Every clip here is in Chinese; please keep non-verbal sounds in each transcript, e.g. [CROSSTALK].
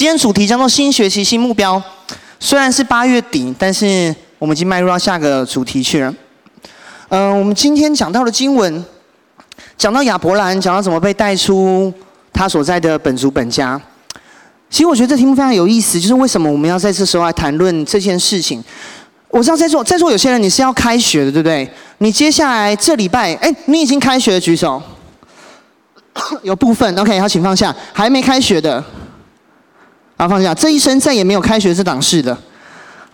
今天主题叫做新学期新目标。虽然是八月底，但是我们已经迈入到下个主题去了。嗯、我们今天讲到的经文，讲到亚伯兰，讲到怎么被带出他所在的本族本家。其实我觉得这题目非常有意思，就是为什么我们要在这时候来谈论这件事情？我知道在座在座有些人你是要开学的，对不对？你接下来这礼拜，哎，你已经开学的举手。[COUGHS] 有部分 OK，好，请放下。还没开学的，好放下。这一生再也没有开学这档事的。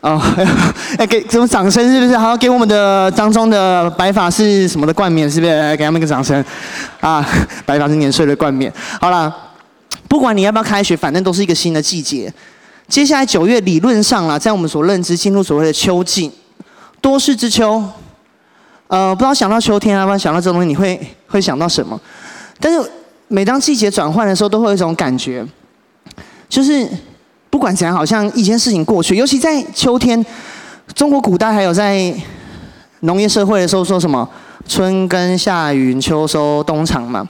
哦，[LAUGHS] 哎，给什么掌声？是不是？好，给我们的当中的白发是什么的冠冕？是不是？来给他们一个掌声。啊，[LAUGHS] 白发是年岁的冠冕。好了，不管你要不要开学，反正都是一个新的季节。接下来九月，理论上啦，在我们所认知进入所谓的秋季，多事之秋。呃，不知道想到秋天啊，不知道想到这东西，你会会想到什么？但是每当季节转换的时候，都会有一种感觉，就是不管怎样，好像一件事情过去，尤其在秋天，中国古代还有在农业社会的时候说什么“春耕夏耘秋收冬藏”嘛。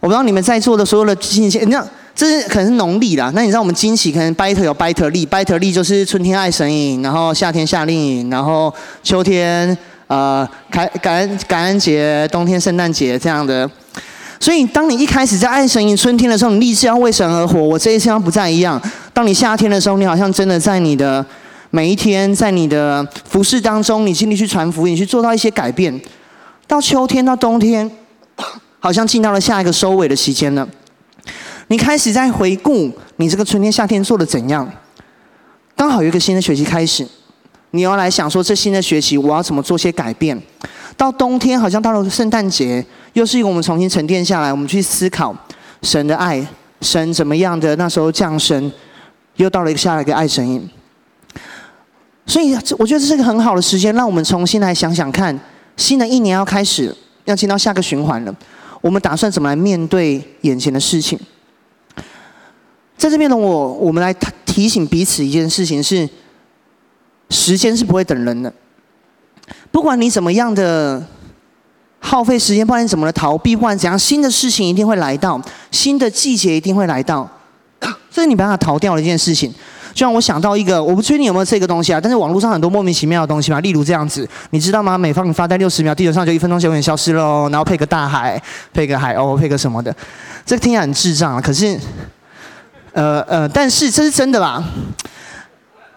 我不知道你们在座的所有的亲戚，你知道。这是可能是农历啦，那你知道我们惊喜可能 Biter 有 Biter 历，Biter 历就是春天爱神饮，然后夏天夏令营，然后秋天呃开感恩感恩节，冬天圣诞节这样的。所以当你一开始在爱神饮春天的时候，你立志要为神而活。我这一次要不再一样。当你夏天的时候，你好像真的在你的每一天，在你的服事当中，你尽力去传福音，你去做到一些改变。到秋天到冬天，好像进到了下一个收尾的时间了。你开始在回顾你这个春天、夏天做的怎样？刚好有一个新的学期开始，你要来想说，这新的学期我要怎么做些改变？到冬天好像到了圣诞节，又是一个我们重新沉淀下来，我们去思考神的爱，神怎么样的那时候降生，又到了一个下一个爱神饮。所以我觉得这是一个很好的时间，让我们重新来想想看，新的一年要开始，要进到下个循环了，我们打算怎么来面对眼前的事情？在这边的我，我们来提醒彼此一件事情是：时间是不会等人的。不管你怎么样的耗费时间，不然你怎么的逃避，不管怎样，新的事情一定会来到，新的季节一定会来到。[COUGHS] 这是你没办法逃掉的一件事情。就让我想到一个，我不确定有没有这个东西啊，但是网络上很多莫名其妙的东西嘛，例如这样子，你知道吗？每方你发呆六十秒，地球上就一分钟就永远消失喽。然后配个大海，配个海鸥，配个什么的，这个听起来很智障啊，可是。呃呃，但是这是真的吧？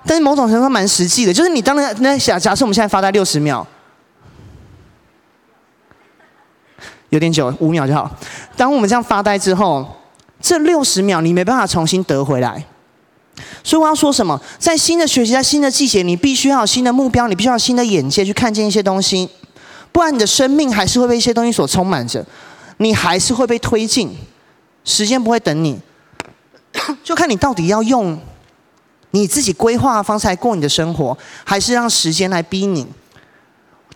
但是某种程度上蛮实际的，就是你当然那假假设我们现在发呆六十秒，有点久，五秒就好。当我们这样发呆之后，这六十秒你没办法重新得回来。所以我要说什么？在新的学习，在新的季节，你必须要有新的目标，你必须要有新的眼界去看见一些东西，不然你的生命还是会被一些东西所充满着，你还是会被推进，时间不会等你。就看你到底要用你自己规划的方式来过你的生活，还是让时间来逼你。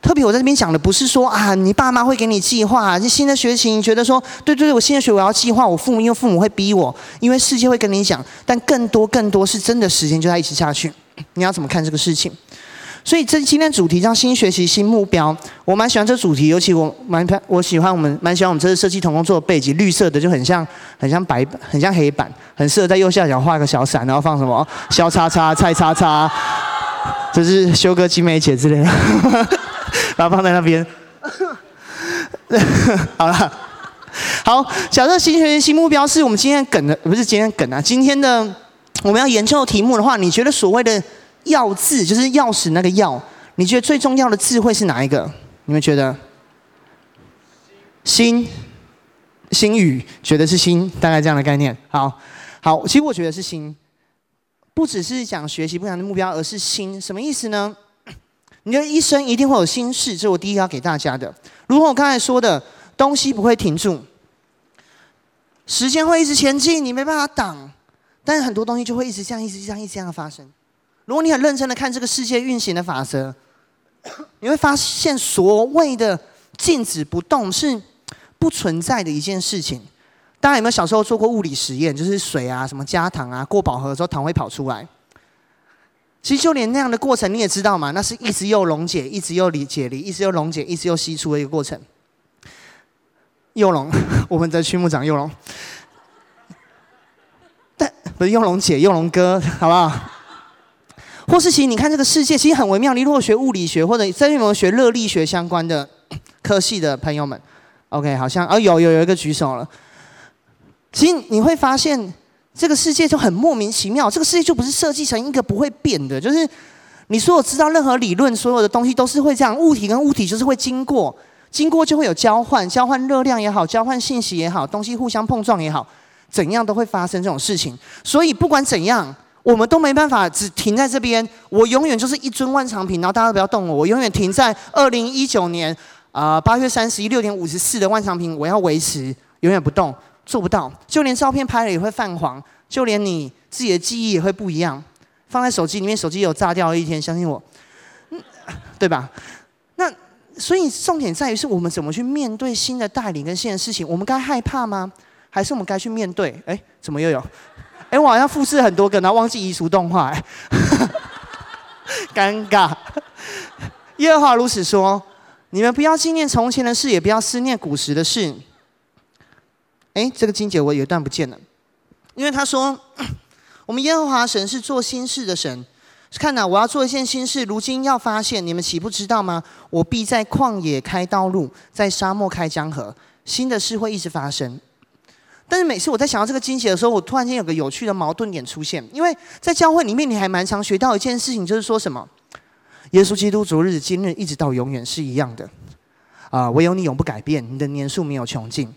特别我在这边讲的不是说啊，你爸妈会给你计划，这新的学习你觉得说，对对对，我新的学我要计划，我父母因为父母会逼我，因为世界会跟你讲，但更多更多是真的时间就在一起下去，你要怎么看这个事情？所以这今天主题叫新学习新目标，我蛮喜欢这主题，尤其我蛮我喜欢我们蛮喜欢我们这次设计同工做的背景，绿色的就很像很像白很像黑板，很适合在右下角画个小伞，然后放什么萧叉叉蔡叉叉，这是修哥金美姐之类的，把它放在那边。[LAUGHS] 好了，好，假设新学习新目标是我们今天梗的，不是今天梗啊，今天的我们要研究的题目的话，你觉得所谓的？要字就是钥匙那个要，你觉得最重要的字会是哪一个？你们觉得？心，心语，觉得是心，大概这样的概念。好，好，其实我觉得是心，不只是讲学习不同的目标，而是心，什么意思呢？你的一生一定会有心事，这是我第一个要给大家的。如果我刚才说的东西不会停住，时间会一直前进，你没办法挡，但是很多东西就会一直这样，一直这样，一直这样的发生。如果你很认真的看这个世界运行的法则，[COUGHS] 你会发现所谓的静止不动是不存在的一件事情。大家有没有小时候做过物理实验？就是水啊，什么加糖啊，过饱和之后糖会跑出来。其实就连那样的过程你也知道嘛，那是一直又溶解，一直又离解离，一直又溶解，一直又析出的一个过程。又溶，[LAUGHS] 我们的区牧长又溶。但不是用龙姐，用龙哥，好不好？或是其实你看这个世界其实很微妙。你如果学物理学或者在有没有学热力学相关的 [COUGHS] 科系的朋友们，OK，好像哦有有有一个举手了。其实你会发现这个世界就很莫名其妙，这个世界就不是设计成一个不会变的，就是你所有知道任何理论，所有的东西都是会这样，物体跟物体就是会经过，经过就会有交换，交换热量也好，交换信息也好，东西互相碰撞也好。怎样都会发生这种事情，所以不管怎样，我们都没办法只停在这边。我永远就是一尊万长品，然后大家不要动我，我永远停在二零一九年啊八月三十一六点五十四的万长品，我要维持永远不动，做不到。就连照片拍了也会泛黄，就连你自己的记忆也会不一样。放在手机里面，手机有炸掉的一天，相信我，嗯，对吧？那所以重点在于是我们怎么去面对新的带领跟新的事情，我们该害怕吗？还是我们该去面对？哎，怎么又有？哎，我好像复制很多个，然后忘记移除动画，哎，尴尬。耶和华如此说：你们不要纪念从前的事，也不要思念古时的事。哎，这个经节我有一段不见了，因为他说：我们耶和华神是做新事的神。是看哪，我要做一件新事，如今要发现，你们岂不知道吗？我必在旷野开道路，在沙漠开江河，新的事会一直发生。但是每次我在想到这个经节的时候，我突然间有个有趣的矛盾点出现。因为在教会里面，你还蛮常学到一件事情，就是说什么，耶稣基督昨日、今日一直到永远是一样的，啊，唯有你永不改变，你的年数没有穷尽。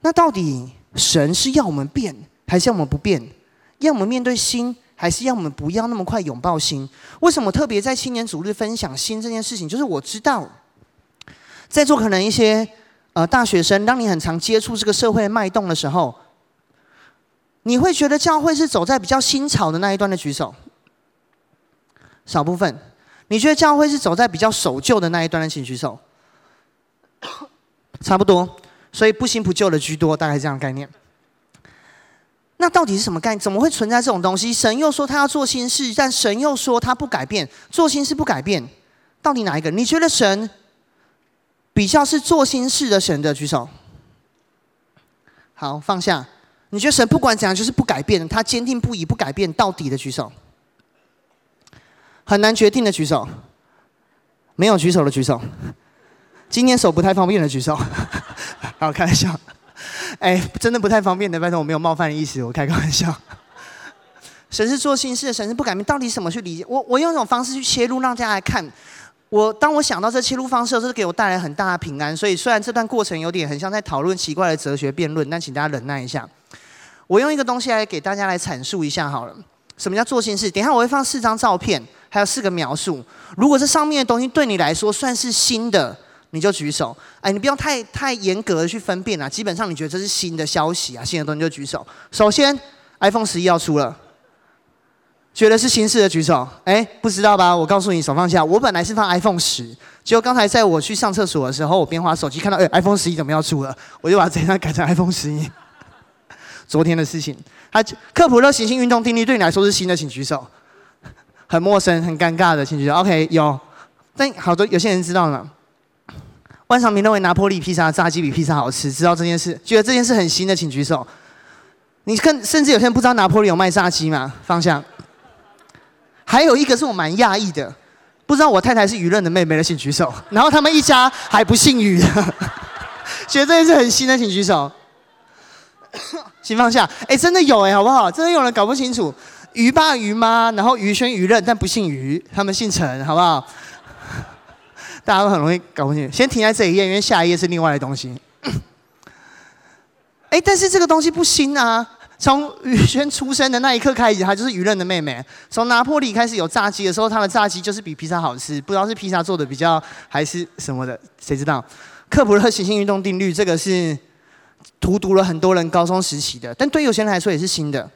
那到底神是要我们变，还是要我们不变？要我们面对新，还是要我们不要那么快拥抱新？为什么特别在青年组日分享新这件事情？就是我知道，在座可能一些。呃，大学生，当你很常接触这个社会脉动的时候，你会觉得教会是走在比较新潮的那一端的举手，少部分。你觉得教会是走在比较守旧的那一端的请举手，差不多。所以不新不旧的居多，大概这样的概念。那到底是什么概念？怎么会存在这种东西？神又说他要做新事，但神又说他不改变，做新事不改变，到底哪一个？你觉得神？比较是做新事的神的举手，好，放下。你觉得神不管怎样就是不改变，他坚定不移不改变到底的举手，很难决定的举手，没有举手的举手，今天手不太方便的举手，好，开玩笑，[LAUGHS] 哎，真的不太方便的，拜托我没有冒犯的意思，我开个玩笑。[LAUGHS] 神是做新事的神是不改变，到底怎么去理解？我我用一种方式去切入，让大家来看。我当我想到这切入方式的时候，是给我带来很大的平安。所以虽然这段过程有点很像在讨论奇怪的哲学辩论，但请大家忍耐一下。我用一个东西来给大家来阐述一下好了。什么叫做新事？等一下我会放四张照片，还有四个描述。如果这上面的东西对你来说算是新的，你就举手。哎，你不要太太严格的去分辨啊。基本上你觉得这是新的消息啊，新的东西就举手。首先，iPhone 十一要出了。觉得是新事的举手，哎，不知道吧？我告诉你，手放下。我本来是放 iPhone 十，结果刚才在我去上厕所的时候，我边滑手机看到，哎，iPhone 十一怎么要出了？我就把这张改成 iPhone 十一。昨天的事情，它克普勒行星运动定律对你来说是新的，请举手。很陌生、很尴尬的，请举手。OK，有，但好多有些人知道了。万常明认为拿坡里披萨炸鸡比披萨好吃，知道这件事？觉得这件事很新的，请举手。你看，甚至有些人不知道拿坡里有卖炸鸡吗？方向。还有一个是我蛮讶异的，不知道我太太是于任的妹妹的，请举手。然后他们一家还不姓于的，觉得这件事很新的，请举手。请放下。哎，真的有哎，好不好？真的有人搞不清楚，于爸于妈，然后于轩于任，但不姓于，他们姓陈，好不好？大家都很容易搞不清楚。先停在这一页，因为下一页是另外的东西。[COUGHS] 哎，但是这个东西不新啊。从于轩出生的那一刻开始，她就是舆论的妹妹。从拿破里开始有炸鸡的时候，她的炸鸡就是比披萨好吃。不知道是披萨做的比较还是什么的，谁知道？克普勒行星运动定律，这个是荼毒了很多人高中时期的，但对有些人来说也是新的。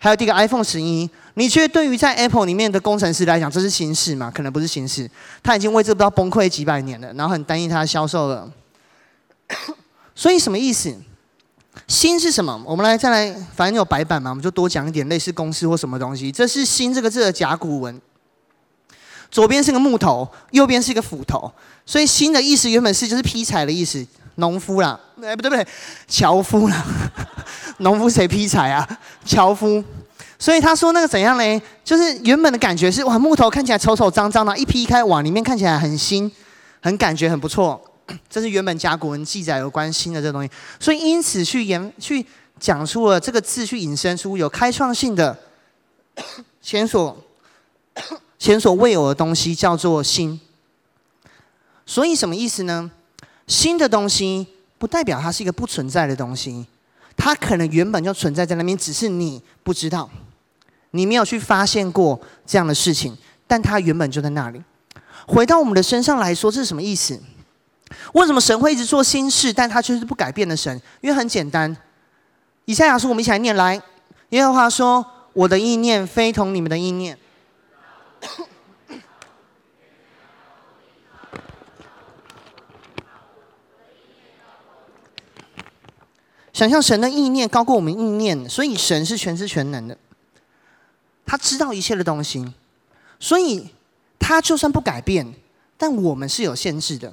还有第一个 iPhone 十一，你觉得对于在 Apple 里面的工程师来讲，这是新事吗？可能不是新事，他已经为这不知道崩溃几百年了，然后很担心他的销售了。[COUGHS] 所以什么意思？新是什么？我们来再来，反正有白板嘛，我们就多讲一点类似公司或什么东西。这是“新”这个字的甲骨文，左边是个木头，右边是一个斧头，所以“新”的意思原本是就是劈柴的意思，农夫啦，哎，不对不对，樵夫啦，[LAUGHS] 农夫谁劈柴啊？樵夫。所以他说那个怎样嘞？就是原本的感觉是哇，木头看起来丑丑脏脏的，一劈开哇，里面看起来很新，很感觉很不错。[COUGHS] 这是原本甲骨文记载有关新的这东西。所以因此去言去讲出了这个字，去引申出有开创性的 [COUGHS] 前所 [COUGHS] 前所未有的东西，叫做新。所以什么意思呢？新的东西不代表它是一个不存在的东西，它可能原本就存在在那边，只是你不知道。你没有去发现过这样的事情，但它原本就在那里。回到我们的身上来说，这是什么意思？为什么神会一直做新事，但他却是不改变的神？因为很简单，以赛亚书我们一起来念来。耶和华说：“我的意念非同你们的意念。”想象神的意念高过我们意念，所以神是全知全能的。他知道一切的东西，所以他就算不改变，但我们是有限制的。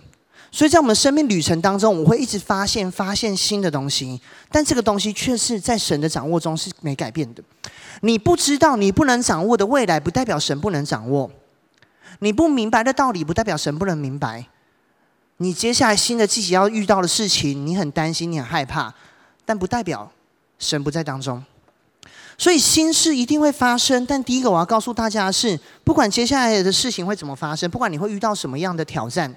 所以在我们生命旅程当中，我会一直发现、发现新的东西，但这个东西却是在神的掌握中是没改变的。你不知道、你不能掌握的未来，不代表神不能掌握；你不明白的道理，不代表神不能明白。你接下来新的季节要遇到的事情，你很担心、你很害怕，但不代表神不在当中。所以新事一定会发生，但第一个我要告诉大家的是，不管接下来的事情会怎么发生，不管你会遇到什么样的挑战，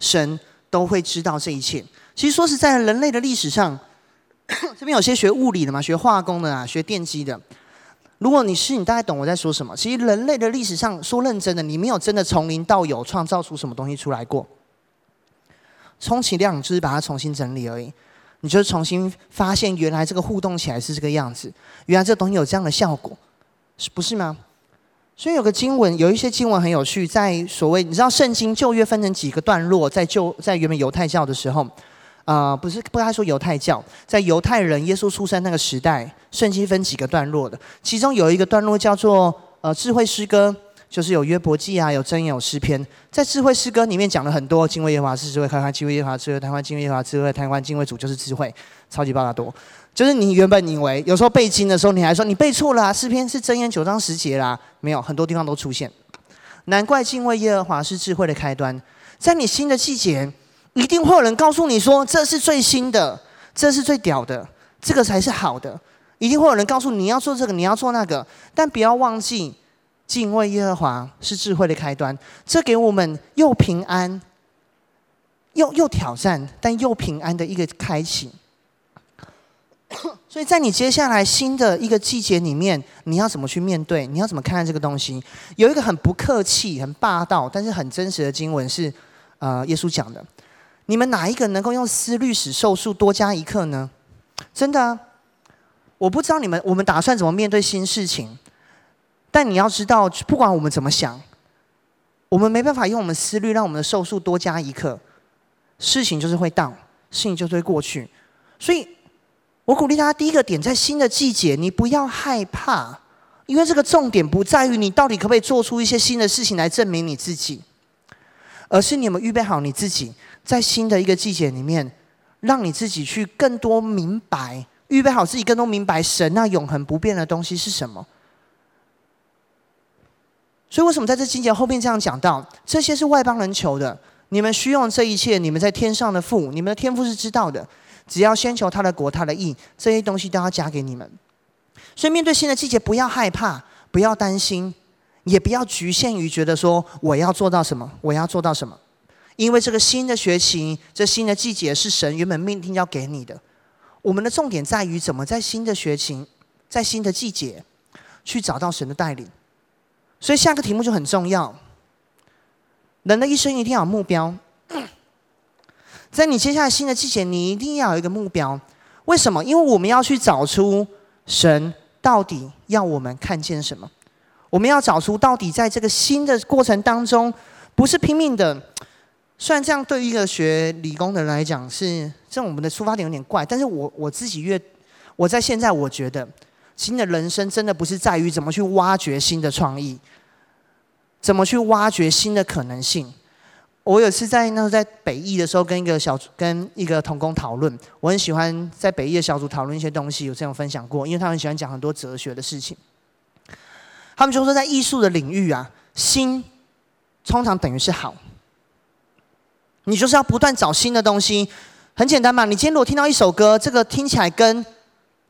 神都会知道这一切。其实说实在，人类的历史上，[COUGHS] 这边有些学物理的嘛，学化工的啊，学电机的。如果你是，你大概懂我在说什么。其实人类的历史上，说认真的，你没有真的从零到有创造出什么东西出来过，充其量就是把它重新整理而已。你就重新发现，原来这个互动起来是这个样子，原来这东西有这样的效果，是不是吗？所以有个经文，有一些经文很有趣，在所谓你知道圣经旧约分成几个段落，在旧在原本犹太教的时候，啊、呃，不是不该说犹太教，在犹太人耶稣出生那个时代，圣经分几个段落的，其中有一个段落叫做呃智慧诗歌。就是有约伯记啊，有箴言，有诗篇，在智慧诗歌里面讲了很多，敬畏耶和华是智慧，开欢敬畏耶和华智慧，开欢敬畏耶和华智慧，开欢敬畏主就是智慧，超级爆炸多。就是你原本以为有时候背经的时候，你还说你背错了啊，诗篇是箴言九章十节啦，没有，很多地方都出现。难怪敬畏耶和华是智慧的开端，在你新的季节，一定会有人告诉你说，这是最新的，这是最屌的，这个才是好的。一定会有人告诉，你要做这个，你要做那个，但不要忘记。敬畏耶和华是智慧的开端，这给我们又平安，又又挑战，但又平安的一个开启。所以在你接下来新的一个季节里面，你要怎么去面对？你要怎么看待这个东西？有一个很不客气、很霸道，但是很真实的经文是，呃，耶稣讲的：你们哪一个能够用思虑使寿数多加一刻呢？真的，我不知道你们，我们打算怎么面对新事情。但你要知道，不管我们怎么想，我们没办法用我们思虑让我们的寿数多加一刻，事情就是会到，事情就会过去。所以，我鼓励大家第一个点，在新的季节，你不要害怕，因为这个重点不在于你到底可不可以做出一些新的事情来证明你自己，而是你有没有预备好你自己，在新的一个季节里面，让你自己去更多明白，预备好自己更多明白神那永恒不变的东西是什么。所以为什么在这经节后面这样讲到？这些是外邦人求的，你们需用这一切，你们在天上的父，你们的天父是知道的。只要先求他的国，他的义，这些东西都要加给你们。所以面对新的季节，不要害怕，不要担心，也不要局限于觉得说我要做到什么，我要做到什么。因为这个新的学期，这新的季节是神原本命定要给你的。我们的重点在于怎么在新的学期，在新的季节，去找到神的带领。所以下个题目就很重要。人的一生一定要有目标，在你接下来新的季节，你一定要有一个目标。为什么？因为我们要去找出神到底要我们看见什么。我们要找出到底在这个新的过程当中，不是拼命的。虽然这样对于一个学理工的人来讲是，这我们的出发点有点怪，但是我我自己越我在现在我觉得。新的人生真的不是在于怎么去挖掘新的创意，怎么去挖掘新的可能性，我有次在那时候在北艺的时候，跟一个小跟一个同工讨论，我很喜欢在北艺的小组讨论一些东西，有这样分享过，因为他们喜欢讲很多哲学的事情。他们就说，在艺术的领域啊，新通常等于是好。你就是要不断找新的东西，很简单嘛。你今天如果听到一首歌，这个听起来跟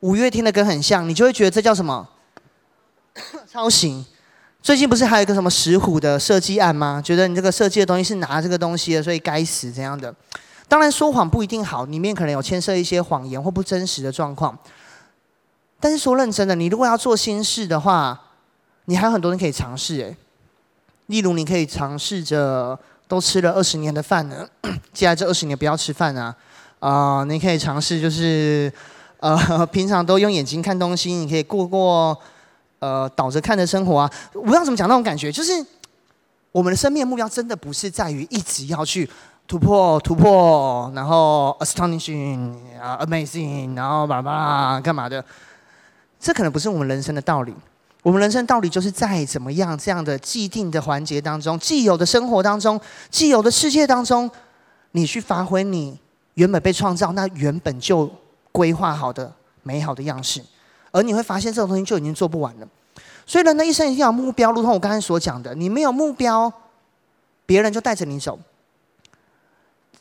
五月天的歌很像，你就会觉得这叫什么？[COUGHS] 抄袭。最近不是还有一个什么石虎的设计案吗？觉得你这个设计的东西是拿这个东西的，所以该死这样的。当然说谎不一定好，里面可能有牵涉一些谎言或不真实的状况。但是说认真的，你如果要做新事的话，你还有很多人可以尝试诶。例如你可以尝试着都吃了二十年的饭呢，接下来这二十年不要吃饭啊。啊、你可以尝试就是呃 [LAUGHS] 平常都用眼睛看东西，你可以过过。呃，倒着看的生活啊，我不知道怎么讲那种感觉，就是我们的生命目标真的不是在于一直要去突破突破，然后 astonishing 啊，amazing，然后叭叭干嘛的，这可能不是我们人生的道理。我们人生道理就是在怎么样这样的既定的环节当中，既有的生活当中，既有的世界当中，你去发挥你原本被创造那原本就规划好的美好的样式。而你会发现，这种东西就已经做不完了。所以人的一生一定要有目标，如同我刚才所讲的，你没有目标，别人就带着你走。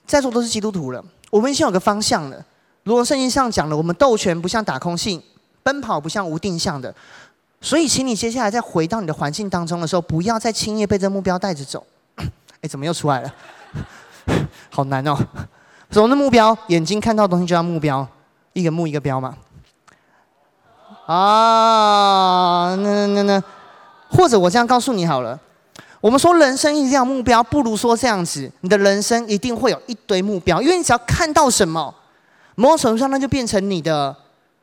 在座都是基督徒了，我们已经有个方向了。如果圣经上讲了，我们斗拳不像打空性，奔跑不像无定向的。所以，请你接下来再回到你的环境当中的时候，不要再轻易被这目标带着走。[COUGHS] 哎，怎么又出来了？[LAUGHS] 好难哦！什么的目标？眼睛看到的东西就叫目标，一个目一个标嘛。啊，那那那，或者我这样告诉你好了，我们说人生一定要目标，不如说这样子，你的人生一定会有一堆目标，因为你只要看到什么，某种程度上那就变成你的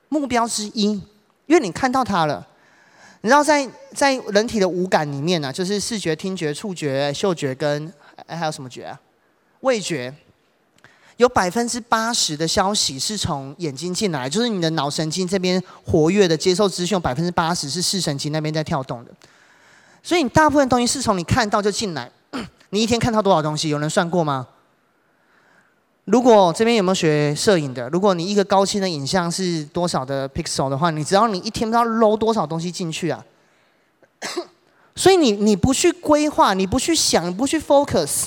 目标之一，因为你看到它了。你知道在在人体的五感里面呢、啊，就是视觉、听觉、触觉、嗅觉跟还有什么觉啊？味觉。有百分之八十的消息是从眼睛进来，就是你的脑神经这边活跃的接受资讯，百分之八十是视神经那边在跳动的。所以你大部分东西是从你看到就进来。[COUGHS] 你一天看到多少东西？有人算过吗？如果这边有没有学摄影的？如果你一个高清的影像是多少的 pixel 的话，你只要你一天不知道搂多少东西进去啊。[COUGHS] 所以你你不去规划，你不去想，不去 focus。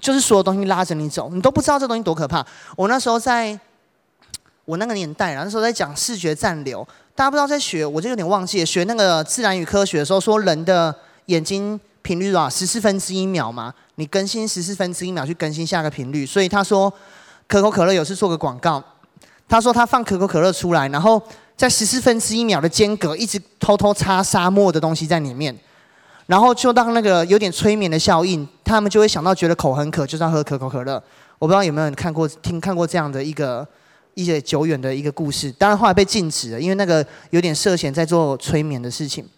就是所有东西拉着你走，你都不知道这东西多可怕。我那时候在，我那个年代，那时候在讲视觉暂留，大家不知道在学，我就有点忘记了。学那个自然与科学的时候，说人的眼睛频率啊，十四分之一秒嘛，你更新十四分之一秒去更新下个频率。所以他说，可口可乐有次做个广告，他说他放可口可乐出来，然后在十四分之一秒的间隔，一直偷偷插沙漠的东西在里面。然后就当那个有点催眠的效应，他们就会想到觉得口很渴，就是要喝可口可乐。我不知道有没有人看过、听看过这样的一个一些久远的一个故事。当然后来被禁止了，因为那个有点涉嫌在做催眠的事情。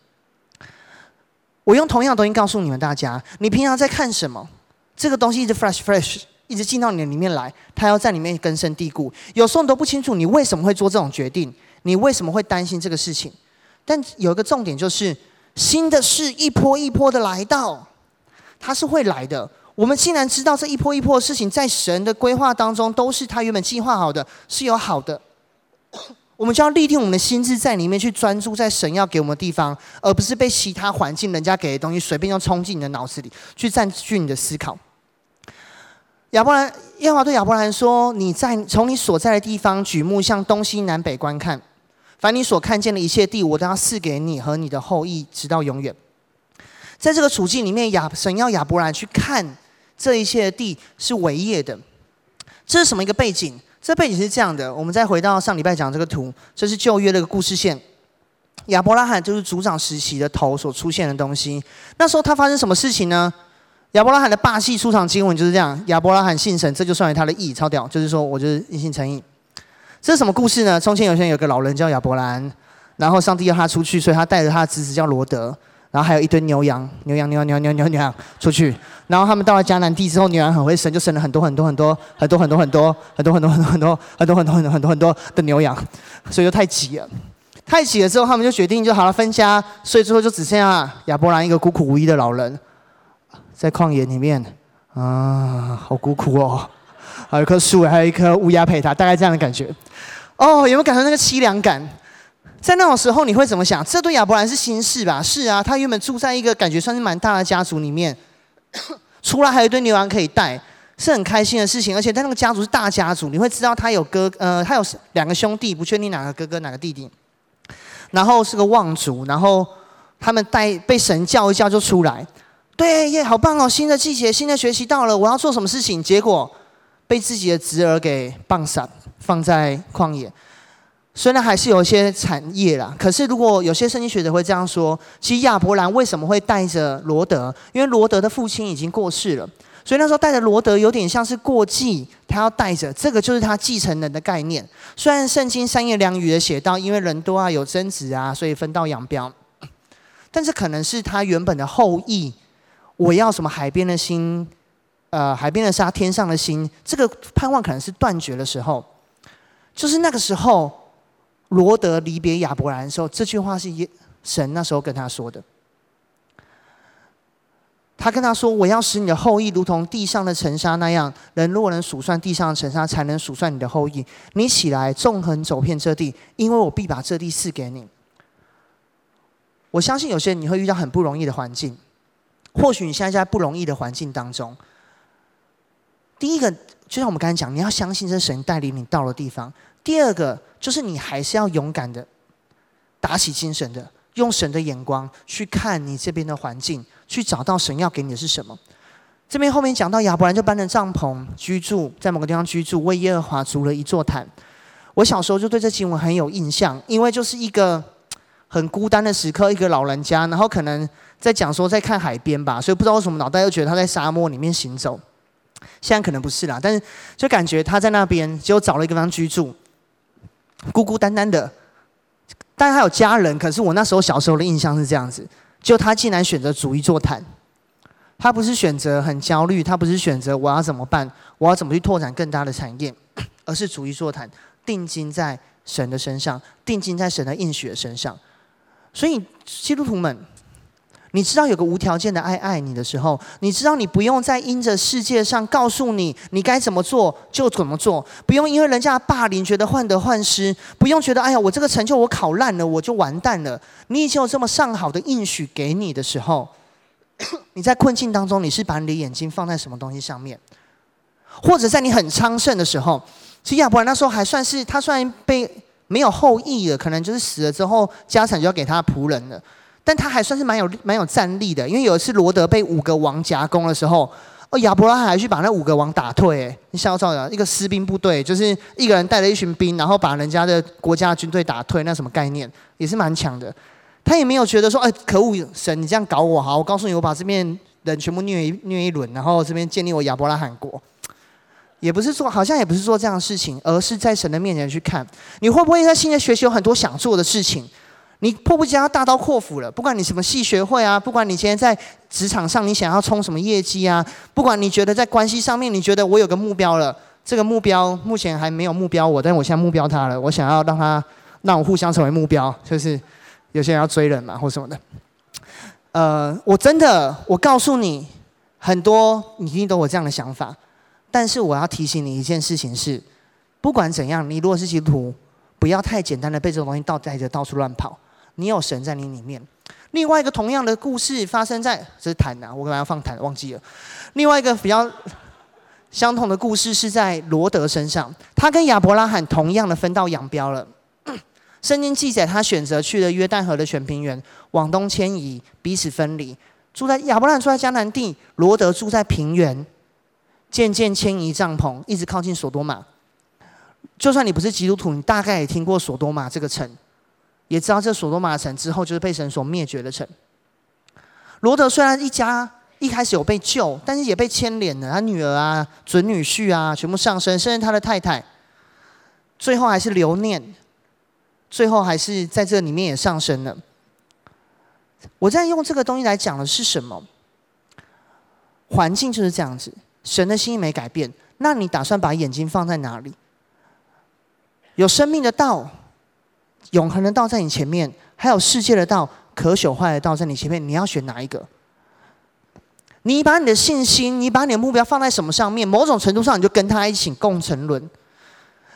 我用同样的东西告诉你们大家：你平常在看什么？这个东西一直 fresh fresh，一直进到你的里面来，它要在里面根深蒂固。有时候你都不清楚你为什么会做这种决定，你为什么会担心这个事情。但有一个重点就是。新的事一波一波的来到，它是会来的。我们既然知道这一波一波的事情，在神的规划当中都是他原本计划好的，是有好的。我们就要立定我们的心智在里面去专注在神要给我们的地方，而不是被其他环境人家给的东西随便就冲进你的脑子里去占据你的思考。亚伯兰，耶和华对亚伯兰说：“你在从你所在的地方举目向东西南北观看。”凡你所看见的一切地，我都要赐给你和你的后裔，直到永远。在这个处境里面，亚神要亚伯兰去看这一切的地是伟业的。这是什么一个背景？这背景是这样的。我们再回到上礼拜讲这个图，这是旧约的一个故事线。亚伯拉罕就是族长时期的头所出现的东西。那时候他发生什么事情呢？亚伯拉罕的霸气出场经文就是这样：亚伯拉罕信神，这就算为他的义，超屌。就是说，我就是因信称义。这是什么故事呢？从前有些人有个老人叫亚伯兰，然后上帝要他出去，所以他带着他的侄子叫罗德，然后还有一堆牛羊，牛羊牛羊牛羊牛羊牛羊出去。然后他们到了迦南地之后，牛羊很会生，就生了很多很多很多很多很多很多很多很多很多很多很多很多很多很多很多的牛羊，所以就太挤了。太挤了之后，他们就决定就好了分家，所以最后就只剩下亚伯兰一个孤苦无依的老人，在旷野里面啊，好孤苦哦，还有一棵树，还有一棵乌鸦陪他，大概这样的感觉。哦，有没有感受那个凄凉感？在那种时候，你会怎么想？这对亚伯兰是新事吧？是啊，他原本住在一个感觉算是蛮大的家族里面，[COUGHS] 出来还有一堆牛羊可以带，是很开心的事情。而且在那个家族是大家族，你会知道他有哥，呃，他有两个兄弟，不确定哪个哥哥哪个弟弟。然后是个望族，然后他们带被神叫一叫就出来，对耶，好棒哦！新的季节，新的学习到了，我要做什么事情？结果被自己的侄儿给棒散，放在旷野。虽然还是有一些产业啦，可是如果有些圣经学者会这样说，其实亚伯兰为什么会带着罗德？因为罗德的父亲已经过世了，所以那时候带着罗德有点像是过继，他要带着这个就是他继承人的概念。虽然圣经三言两语的写到，因为人多啊，有争执啊，所以分道扬镳，但是可能是他原本的后裔。我要什么海边的心，呃，海边的沙，天上的星，这个盼望可能是断绝的时候，就是那个时候。罗德离别亚伯兰的时候，这句话是神那时候跟他说的。他跟他说：“我要使你的后裔如同地上的尘沙那样，人若能数算地上的尘沙，才能数算你的后裔。你起来，纵横走遍这地，因为我必把这地赐给你。”我相信有些人你会遇到很不容易的环境，或许你现在在不容易的环境当中。第一个，就像我们刚才讲，你要相信这神带领你到了地方。第二个就是你还是要勇敢的，打起精神的，用神的眼光去看你这边的环境，去找到神要给你的是什么。这边后面讲到亚伯兰就搬了帐篷居住在某个地方居住，为耶和华筑了一座坛。我小时候就对这经文很有印象，因为就是一个很孤单的时刻，一个老人家，然后可能在讲说在看海边吧，所以不知道为什么脑袋又觉得他在沙漠里面行走。现在可能不是啦，但是就感觉他在那边就找了一个地方居住。孤孤单单的，但是他有家人。可是我那时候小时候的印象是这样子：就他竟然选择主一座谈，他不是选择很焦虑，他不是选择我要怎么办，我要怎么去拓展更大的产业，[CLEARS THROAT] 而是主一座谈，定睛在神的身上，定睛在神的应许的身上。所以基督徒们。你知道有个无条件的爱爱你的时候，你知道你不用再因着世界上告诉你你该怎么做就怎么做，不用因为人家霸凌觉得患得患失，不用觉得哎呀我这个成就我考烂了我就完蛋了。你已经有这么上好的应许给你的时候，你在困境当中，你是把你的眼睛放在什么东西上面？或者在你很昌盛的时候，其实亚伯兰那时候还算是他虽然被没有后裔了，可能就是死了之后家产就要给他仆人了。但他还算是蛮有蛮有战力的，因为有一次罗德被五个王夹攻的时候，哦，亚伯拉罕还去把那五个王打退，哎，你想想，一个士兵部队，就是一个人带了一群兵，然后把人家的国家军队打退，那什么概念？也是蛮强的。他也没有觉得说，哎，可恶，神你这样搞我，好，我告诉你，我把这边人全部虐一虐一轮，然后这边建立我亚伯拉罕国，也不是说，好像也不是做这样的事情，而是在神的面前去看，你会不会在新的学习有很多想做的事情？你迫不及待要大刀阔斧了，不管你什么系学会啊，不管你今天在职场上你想要冲什么业绩啊，不管你觉得在关系上面你觉得我有个目标了，这个目标目前还没有目标我，但我现在目标他了，我想要让他让我互相成为目标，就是有些人要追人嘛或什么的。呃，我真的我告诉你，很多你一定都有这样的想法，但是我要提醒你一件事情是，不管怎样，你如果是基督徒，不要太简单的被这种东西倒带着到处乱跑。你有神在你里面。另外一个同样的故事发生在这是坛啊，我刚才要放坛忘记了。另外一个比较相同的故事是在罗德身上，他跟亚伯拉罕同样的分道扬镳了。[COUGHS] 圣经记载他选择去了约旦河的全平原，往东迁移，彼此分离。住在亚伯拉罕住在迦南地，罗德住在平原，渐渐迁移帐篷，一直靠近所多玛。就算你不是基督徒，你大概也听过所多玛这个城。也知道这所多玛城之后就是被神所灭绝的城。罗德虽然一家一开始有被救，但是也被牵连了。他女儿啊、准女婿啊，全部上升，甚至他的太太，最后还是留念，最后还是在这里面也上升了。我在用这个东西来讲的是什么？环境就是这样子，神的心意没改变。那你打算把眼睛放在哪里？有生命的道。永恒的道在你前面，还有世界的道、可朽坏的道在你前面，你要选哪一个？你把你的信心，你把你的目标放在什么上面？某种程度上，你就跟他一起共沉沦。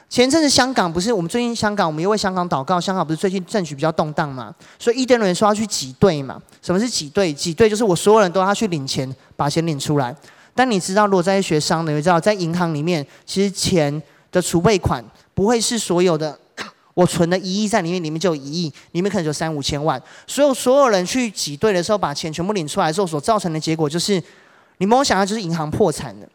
前阵子香港不是我们最近香港，我们又为香港祷告。香港不是最近政局比较动荡嘛？所以伊甸人说要去挤兑嘛？什么是挤兑？挤兑就是我所有人都要去领钱，把钱领出来。但你知道，如果在学商的，你知道在银行里面，其实钱的储备款不会是所有的。我存了一亿在里面，里面就有一亿，里面可能有三五千万。所有所有人去挤兑的时候，把钱全部领出来之后，所造成的结果就是，你没有想到就是银行破产了。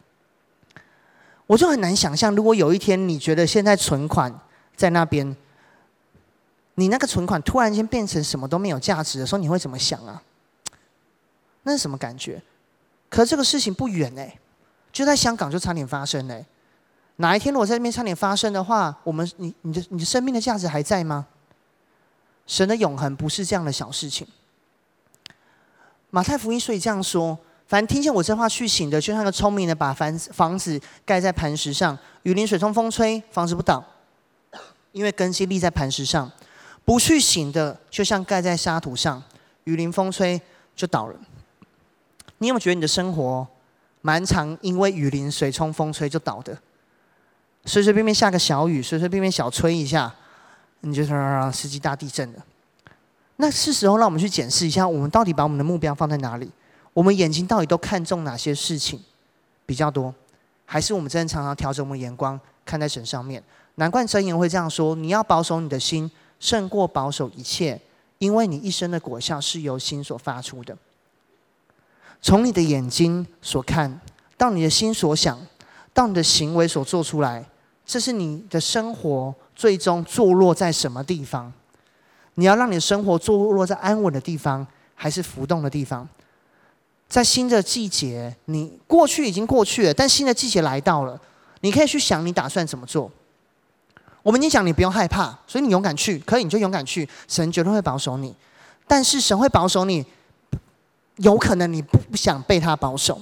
我就很难想象，如果有一天你觉得现在存款在那边，你那个存款突然间变成什么都没有价值的时候，你会怎么想啊？那是什么感觉？可是这个事情不远哎、就在香港就差点发生哎、哪一天如果在那边差点发生的话，我们你你的你的生命的价值还在吗？神的永恒不是这样的小事情。马太福音所以这样说。凡听见我这话去醒的，就像个聪明的把房子房子盖在磐石上，雨淋、水冲、风吹，房子不倒，因为根基立在磐石上。不去醒的，就像盖在沙土上，雨淋风吹就倒了。你有没有觉得你的生活蛮常因为雨淋、水冲、风吹就倒的？随随便便下个小雨，随随便便小吹一下，你就说世纪大地震了。那是时候让我们去检视一下，我们到底把我们的目标放在哪里？我们眼睛到底都看重哪些事情比较多？还是我们真的常常调整我们眼光看在神上面？难怪箴言会这样说：你要保守你的心，胜过保守一切，因为你一生的果效是由心所发出的。从你的眼睛所看到你的心所想，到你的行为所做出来，这是你的生活最终坐落在什么地方？你要让你的生活坐落在安稳的地方，还是浮动的地方？在新的季节，你过去已经过去了，但新的季节来到了，你可以去想你打算怎么做。我们已经讲你不用害怕，所以你勇敢去，可以你就勇敢去，神绝对会保守你。但是神会保守你，有可能你不想被他保守。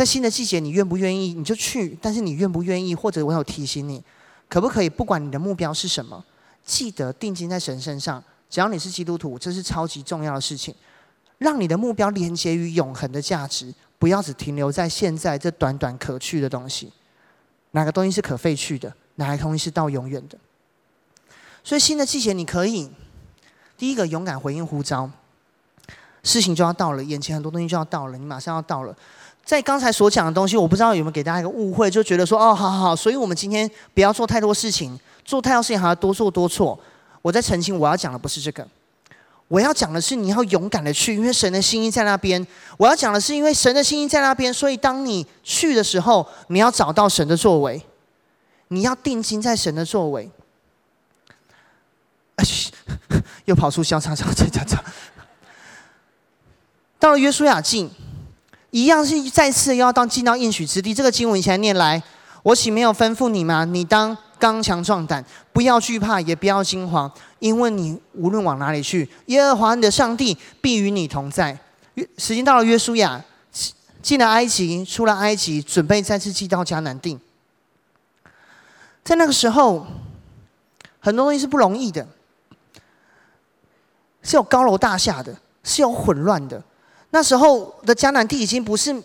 在新的季节，你愿不愿意你就去，但是你愿不愿意，或者我有提醒你，可不可以？不管你的目标是什么，记得定睛在神身上。只要你是基督徒，这是超级重要的事情。让你的目标连接于永恒的价值，不要只停留在现在这短短可去的东西。哪个东西是可废去的？哪个东西是到永远的？所以新的季节，你可以第一个勇敢回应呼召，事情就要到了，眼前很多东西就要到了，你马上要到了。在刚才所讲的东西，我不知道有没有给大家一个误会，就觉得说哦，好好好，所以我们今天不要做太多事情，做太多事情还要多做多错。我在澄清，我要讲的不是这个。我要讲的是，你要勇敢的去，因为神的心意在那边。我要讲的是，因为神的心意在那边，所以当你去的时候，你要找到神的作为，你要定睛在神的作为。啊，[LAUGHS] 又跑出萧叉叉叉叉叉。到了约书亚记，一样是再次要到进到应许之地。这个经文以前念来，我岂没有吩咐你吗？你当。刚强壮胆，不要惧怕，也不要惊慌，因为你无论往哪里去，耶和华你的上帝必与你同在。时间到了，约书亚进了埃及，出了埃及，准备再次进到迦南地。在那个时候，很多东西是不容易的，是有高楼大厦的，是有混乱的。那时候的迦南地已经不是。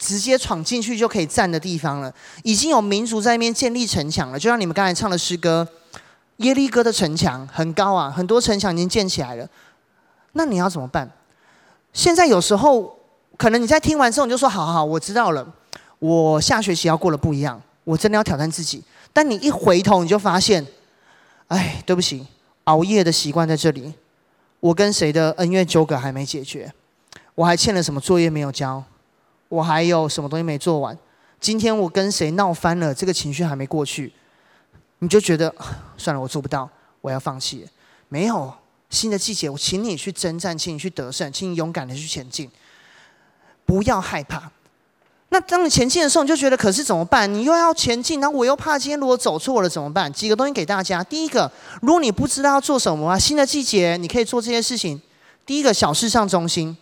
直接闯进去就可以站的地方了，已经有民族在那边建立城墙了。就像你们刚才唱的诗歌，耶利哥的城墙很高啊，很多城墙已经建起来了。那你要怎么办？现在有时候可能你在听完之后你就说：“好好好，我知道了。我下学期要过得不一样，我真的要挑战自己。”但你一回头你就发现，哎，对不起，熬夜的习惯在这里。我跟谁的恩怨纠葛还没解决？我还欠了什么作业没有交？我还有什么东西没做完？今天我跟谁闹翻了？这个情绪还没过去，你就觉得算了，我做不到，我要放弃。没有新的季节，我请你去征战，请你去得胜，请你勇敢的去前进，不要害怕。那当你前进的时候，你就觉得可是怎么办？你又要前进，然后我又怕今天如果走错了怎么办？几个东西给大家。第一个，如果你不知道要做什么啊，新的季节你可以做这些事情。第一个，小事上中心。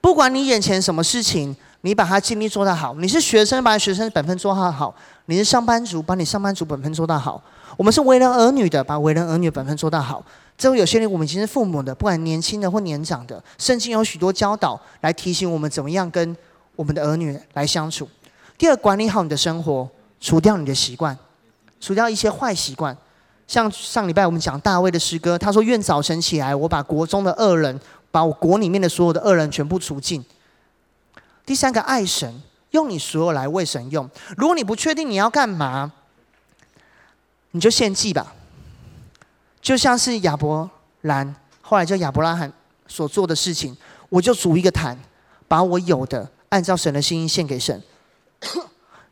不管你眼前什么事情，你把它尽力做到好。你是学生，把学生本分做到好；你是上班族，把你上班族本分做到好。我们是为人儿女的，把为人儿女本分做到好。这位有些人我们已经是父母的，不管年轻的或年长的，圣经有许多教导来提醒我们怎么样跟我们的儿女来相处。第二，管理好你的生活，除掉你的习惯，除掉一些坏习惯。像上礼拜我们讲大卫的诗歌，他说：“愿早晨起来，我把国中的恶人，把我国里面的所有的恶人全部除尽。”第三个，爱神，用你所有来为神用。如果你不确定你要干嘛，你就献祭吧。就像是亚伯兰后来叫亚伯拉罕所做的事情，我就筑一个坛，把我有的按照神的心意献给神。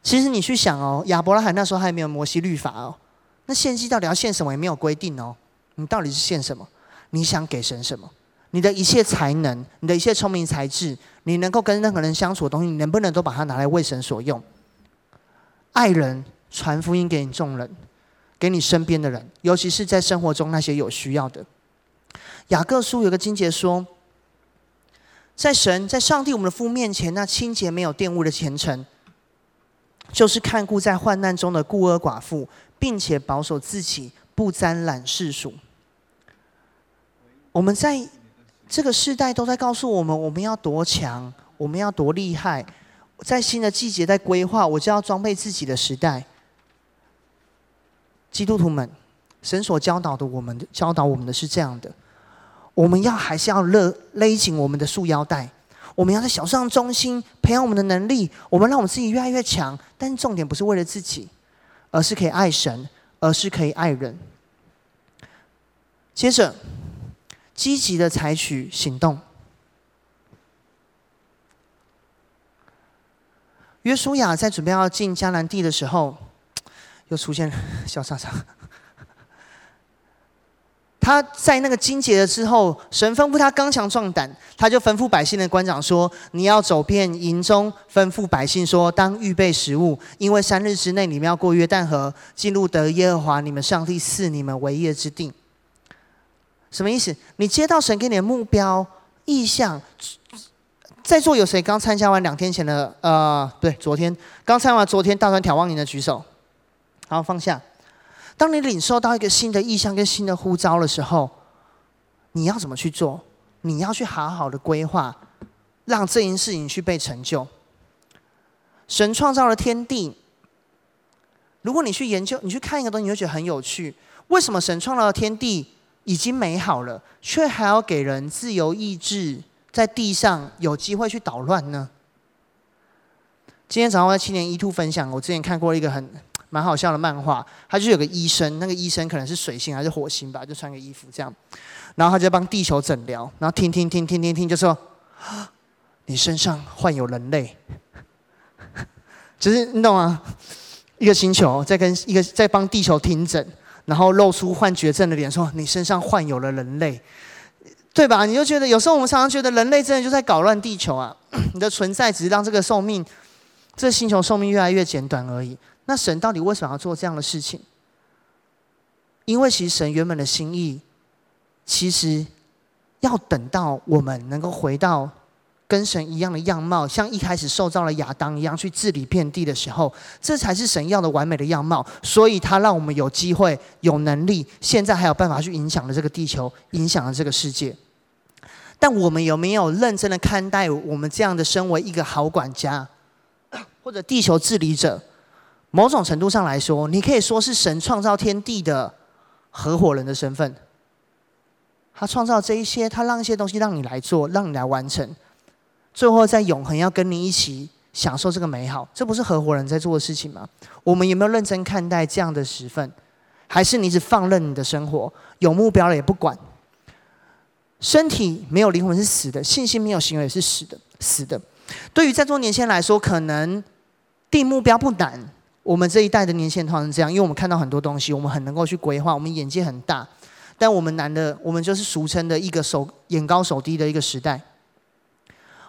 其实你去想哦，亚伯拉罕那时候还没有摩西律法哦。那献祭到底要献什么也没有规定哦，你到底是献什么？你想给神什么？你的一切才能，你的一切聪明才智，你能够跟任何人相处的东西，你能不能都把它拿来为神所用？爱人，传福音给你众人，给你身边的人，尤其是在生活中那些有需要的。雅各书有个经节说，在神在上帝我们的父面前，那清洁没有玷污的虔诚，就是看顾在患难中的孤儿寡妇。并且保守自己，不沾染世俗。我们在这个时代都在告诉我们，我们要多强，我们要多厉害。在新的季节在规划，我就要装备自己的时代。基督徒们，神所教导的，我们教导我们的是这样的：我们要还是要勒勒紧我们的束腰带？我们要在小上中心，培养我们的能力。我们让我们自己越来越强，但重点不是为了自己。而是可以爱神，而是可以爱人。接着，积极的采取行动。约书亚在准备要进迦南地的时候，[TSK] 又出现小叉叉。[LAUGHS] 他在那个荆棘了之后，神吩咐他刚强壮胆，他就吩咐百姓的官长说：“你要走遍营中，吩咐百姓说，当预备食物，因为三日之内你们要过约旦河，进入得耶和华你们上帝赐你们为业之地。”什么意思？你接到神给你的目标意向，在座有谁刚参加完两天前的？呃，不对，昨天刚参加完昨天大专挑望营的举手，好，放下。当你领受到一个新的意向跟新的呼召的时候，你要怎么去做？你要去好好的规划，让这件事情去被成就。神创造了天地，如果你去研究，你去看一个东西，你会觉得很有趣。为什么神创造了天地已经美好了，却还要给人自由意志在地上有机会去捣乱呢？今天早上在青年一兔分享，我之前看过一个很。蛮好笑的漫画，他就有个医生，那个医生可能是水星还是火星吧，就穿个衣服这样，然后他就帮地球诊疗，然后听听听听听听，就说：“ [GASPS] 你身上患有人类。[LAUGHS] ”就是你懂吗？一个星球在跟一个在帮地球听诊，然后露出患绝症的脸，说：“你身上患有了人类，对吧？”你就觉得有时候我们常常觉得人类真的就在搞乱地球啊！你的存在只是让这个寿命，这星球寿命越来越简短而已。那神到底为什么要做这样的事情？因为其实神原本的心意，其实要等到我们能够回到跟神一样的样貌，像一开始受造了亚当一样去治理遍地的时候，这才是神要的完美的样貌。所以他让我们有机会、有能力，现在还有办法去影响了这个地球，影响了这个世界。但我们有没有认真的看待我们这样的身为一个好管家，或者地球治理者？某种程度上来说，你可以说是神创造天地的合伙人的身份。他创造这一些，他让一些东西让你来做，让你来完成，最后在永恒要跟你一起享受这个美好，这不是合伙人在做的事情吗？我们有没有认真看待这样的时分？还是你只放任你的生活，有目标了也不管？身体没有灵魂是死的，信心没有行为也是死的，死的。对于在座年轻人来说，可能定目标不难。我们这一代的年轻人通常是这样，因为我们看到很多东西，我们很能够去规划，我们眼界很大。但我们难的，我们就是俗称的一个手眼高手低的一个时代。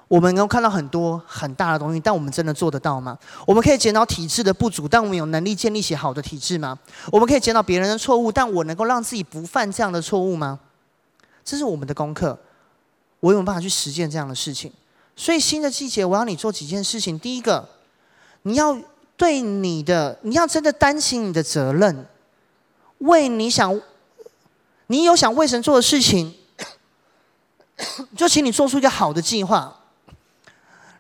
我们能够看到很多很大的东西，但我们真的做得到吗？我们可以检讨体制的不足，但我们有能力建立起好的体制吗？我们可以检讨别人的错误，但我能够让自己不犯这样的错误吗？这是我们的功课。我有没有办法去实践这样的事情？所以新的季节，我要你做几件事情。第一个，你要。对你的，你要真的担起你的责任，为你想，你有想为神做的事情，就请你做出一个好的计划。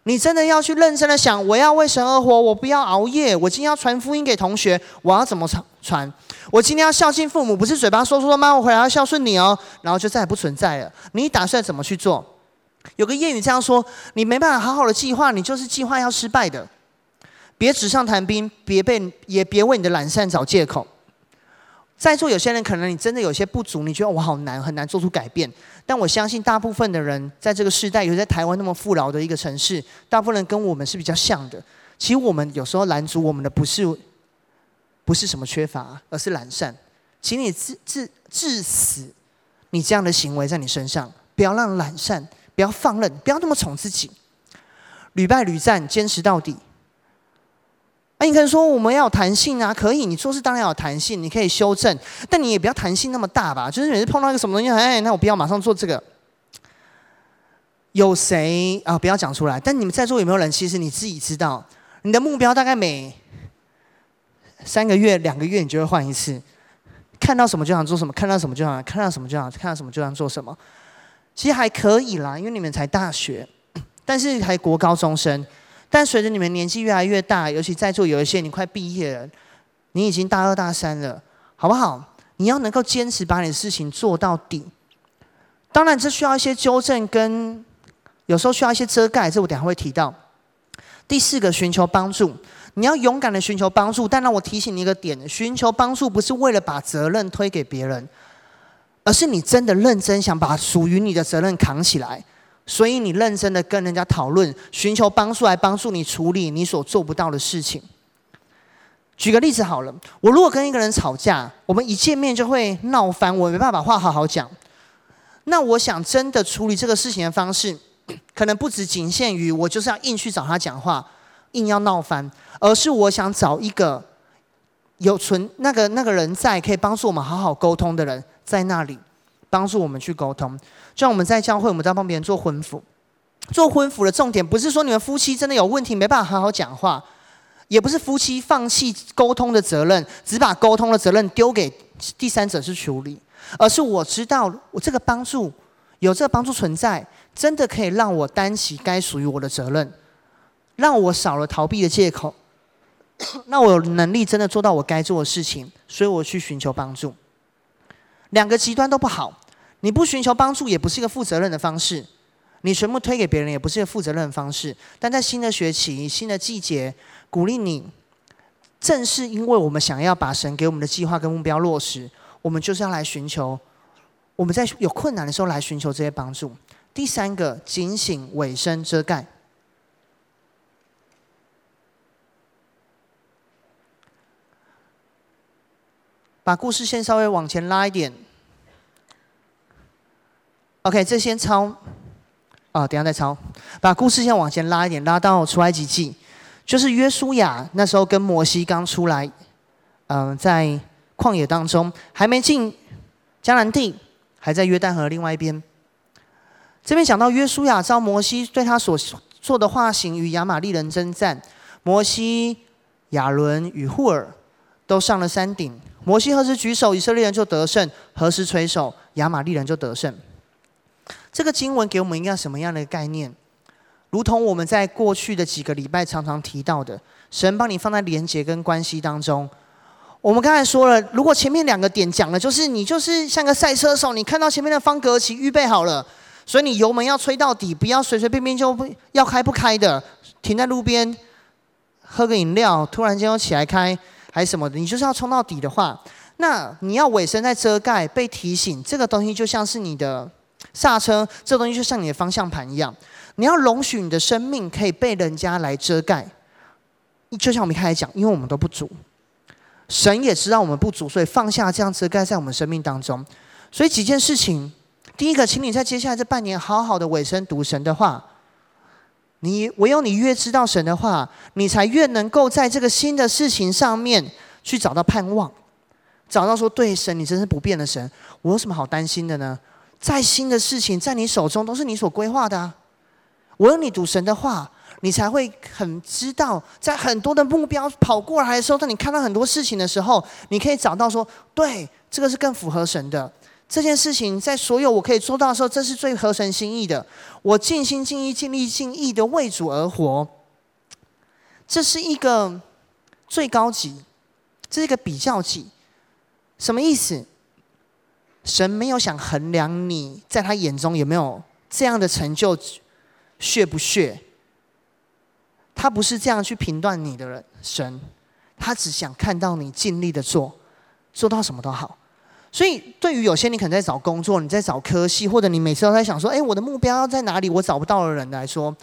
你真的要去认真的想，我要为神而活，我不要熬夜。我今天要传福音给同学，我要怎么传传？我今天要孝敬父母，不是嘴巴说说妈，我回来要孝顺你哦，然后就再也不存在了。你打算怎么去做？有个谚语这样说：你没办法好好的计划，你就是计划要失败的。别纸上谈兵，别被也别为你的懒散找借口。在座有些人可能你真的有些不足，你觉得我好难，很难做出改变。但我相信大部分的人在这个时代，尤其在台湾那么富饶的一个城市，大部分人跟我们是比较像的。其实我们有时候拦阻我们的不是不是什么缺乏，而是懒散。请你治治治死你这样的行为在你身上，不要让懒散，不要放任，不要那么宠自己，屡败屡战，坚持到底。那、啊、你可能说我们要有弹性啊，可以，你做事当然要有弹性，你可以修正，但你也不要弹性那么大吧。就是每次碰到一个什么东西，哎，那我不要马上做这个。有谁啊？不要讲出来。但你们在座有没有人？其实你自己知道，你的目标大概每三个月、两个月，你就会换一次。看到什么就想做什么，看到什么就想，看到什么就想，看到什么就想做什么。其实还可以啦，因为你们才大学，但是还国高中生。但随着你们年纪越来越大，尤其在座有一些你快毕业了，你已经大二大三了，好不好？你要能够坚持把你的事情做到底。当然，这需要一些纠正，跟有时候需要一些遮盖，这我等下会提到。第四个，寻求帮助，你要勇敢的寻求帮助。但让我提醒你一个点：寻求帮助不是为了把责任推给别人，而是你真的认真想把属于你的责任扛起来。所以你认真的跟人家讨论，寻求帮助来帮助你处理你所做不到的事情。举个例子好了，我如果跟一个人吵架，我们一见面就会闹翻，我没办法话好好讲。那我想真的处理这个事情的方式，可能不只仅限于我就是要硬去找他讲话，硬要闹翻，而是我想找一个有存那个那个人在可以帮助我们好好沟通的人在那里。帮助我们去沟通，就像我们在教会，我们在帮别人做婚服。做婚服的重点不是说你们夫妻真的有问题没办法好好讲话，也不是夫妻放弃沟通的责任，只把沟通的责任丢给第三者去处理，而是我知道我这个帮助有这个帮助存在，真的可以让我担起该属于我的责任，让我少了逃避的借口，[COUGHS] 那我有能力真的做到我该做的事情，所以我去寻求帮助。两个极端都不好，你不寻求帮助也不是一个负责任的方式，你全部推给别人也不是一个负责任的方式。但在新的学期、新的季节，鼓励你，正是因为我们想要把神给我们的计划跟目标落实，我们就是要来寻求，我们在有困难的时候来寻求这些帮助。第三个，警醒、尾声、遮盖。把故事线稍微往前拉一点。OK，这先抄。啊，等下再抄。把故事线往前拉一点，拉到出埃及记，就是约书亚那时候跟摩西刚出来，嗯、在旷野当中，还没进迦南地，还在约旦河另外一边。这边讲到约书亚召摩西对他所做的化形与亚玛力人征战，摩西、亚伦与户尔都上了山顶。摩西何时举手，以色列人就得胜；何时垂手，亚玛利人就得胜。这个经文给我们一个什么样的概念？如同我们在过去的几个礼拜常常提到的，神帮你放在连结跟关系当中。我们刚才说了，如果前面两个点讲的就是你就是像个赛车手，你看到前面的方格旗预备好了，所以你油门要吹到底，不要随随便便就不要开不开的，停在路边喝个饮料，突然间又起来开。还是什么的，你就是要冲到底的话，那你要尾声在遮盖，被提醒，这个东西就像是你的刹车，这个东西就像你的方向盘一样，你要容许你的生命可以被人家来遮盖。就像我们一开始讲，因为我们都不足，神也知道我们不足，所以放下这样遮盖在我们生命当中。所以几件事情，第一个，请你在接下来这半年好好的尾声读神的话。你唯有你越知道神的话，你才越能够在这个新的事情上面去找到盼望，找到说，对神，你真是不变的神，我有什么好担心的呢？再新的事情在你手中都是你所规划的啊。唯有你读神的话，你才会很知道，在很多的目标跑过来的时候，当你看到很多事情的时候，你可以找到说，对，这个是更符合神的。这件事情在所有我可以做到的时候，这是最合神心意的。我尽心尽意尽力尽意的为主而活，这是一个最高级，这是一个比较级。什么意思？神没有想衡量你在他眼中有没有这样的成就，血不血？他不是这样去评断你的人，神，他只想看到你尽力的做，做到什么都好。所以，对于有些你可能在找工作，你在找科系，或者你每次都在想说：“哎，我的目标在哪里？我找不到的人来说，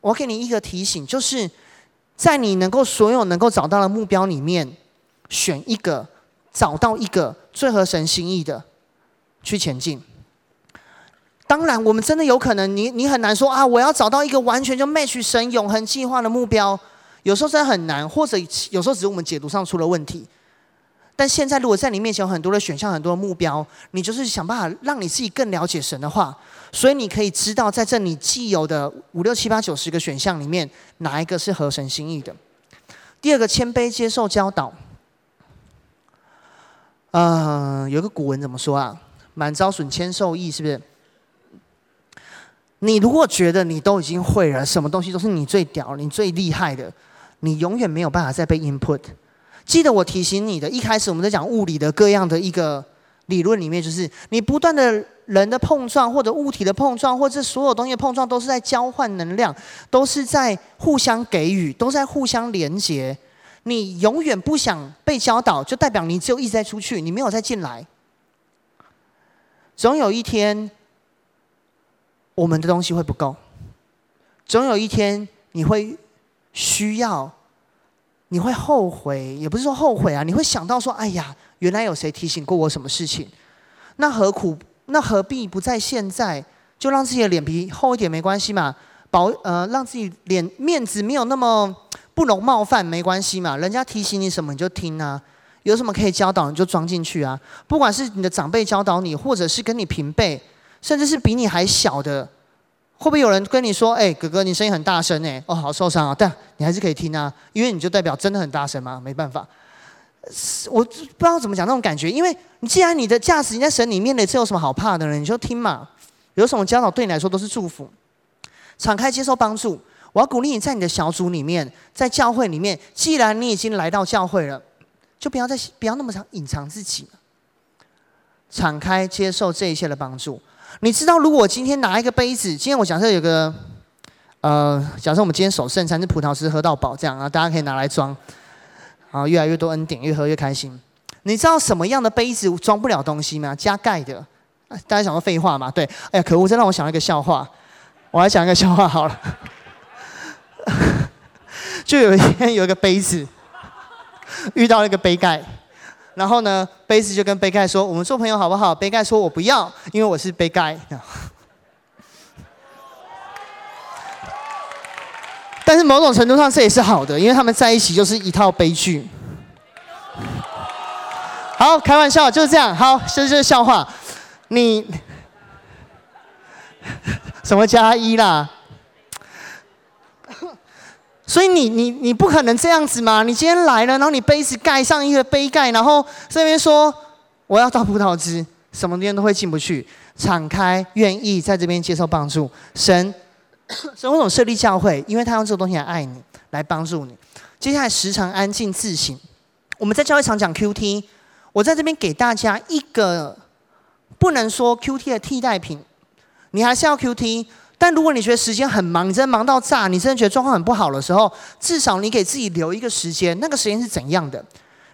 我给你一个提醒，就是在你能够所有能够找到的目标里面，选一个，找到一个最合神心意的，去前进。当然，我们真的有可能，你你很难说啊，我要找到一个完全就 match 神永恒计划的目标，有时候真的很难，或者有时候只是我们解读上出了问题。”但现在，如果在你面前有很多的选项、很多的目标，你就是想办法让你自己更了解神的话，所以你可以知道，在这你既有的五六七八九十个选项里面，哪一个是合神心意的。第二个，谦卑接受教导。嗯、呃，有个古文怎么说啊？“满招损，谦受益”，是不是？你如果觉得你都已经会了，什么东西都是你最屌、你最厉害的，你永远没有办法再被 input。记得我提醒你的，一开始我们在讲物理的各样的一个理论里面，就是你不断的人的碰撞，或者物体的碰撞，或者所有东西的碰撞，都是在交换能量，都是在互相给予，都在互相连接。你永远不想被教导，就代表你只有一直在出去，你没有再进来。总有一天，我们的东西会不够。总有一天，你会需要。你会后悔，也不是说后悔啊，你会想到说：“哎呀，原来有谁提醒过我什么事情？那何苦？那何必不在现在就让自己的脸皮厚一点没关系嘛？保呃，让自己脸面子没有那么不容冒犯没关系嘛？人家提醒你什么你就听啊，有什么可以教导你就装进去啊。不管是你的长辈教导你，或者是跟你平辈，甚至是比你还小的。”会不会有人跟你说：“哎，哥哥，你声音很大声哎，哦，好受伤啊！”但你还是可以听啊，因为你就代表真的很大声嘛，没办法。我不知道怎么讲那种感觉，因为你既然你的价值你在神里面的，这有什么好怕的呢？你就听嘛，有什么教导对你来说都是祝福，敞开接受帮助。我要鼓励你在你的小组里面，在教会里面，既然你已经来到教会了，就不要再不要那么想隐藏自己，敞开接受这一切的帮助。你知道，如果我今天拿一个杯子，今天我假设有个，呃，假设我们今天守圣餐是葡萄汁喝到饱这样啊，大家可以拿来装，啊，越来越多恩典，越喝越开心。你知道什么样的杯子装不了东西吗？加盖的。大家想说废话吗？对，哎呀，可恶，这让我想到一个笑话，我来讲一个笑话好了。[LAUGHS] 就有一天有一个杯子遇到了一个杯盖。然后呢，杯子就跟杯盖说：“我们做朋友好不好？”杯盖说：“我不要，因为我是杯盖。” [LAUGHS] 但是某种程度上，这也是好的，因为他们在一起就是一套悲剧。好，开玩笑，就是这样。好，这就是笑话。你 [LAUGHS] 什么加一啦？所以你你你不可能这样子嘛？你今天来了，然后你杯子盖上一个杯盖，然后这边说我要倒葡萄汁，什么人都会进不去。敞开，愿意在这边接受帮助。神，[COUGHS] 神为什么设立教会？因为他用这个东西来爱你，来帮助你。接下来时常安静自省。我们在教会常讲 QT，我在这边给大家一个不能说 QT 的替代品，你还是要 QT。但如果你觉得时间很忙，你真的忙到炸，你真的觉得状况很不好的时候，至少你给自己留一个时间。那个时间是怎样的？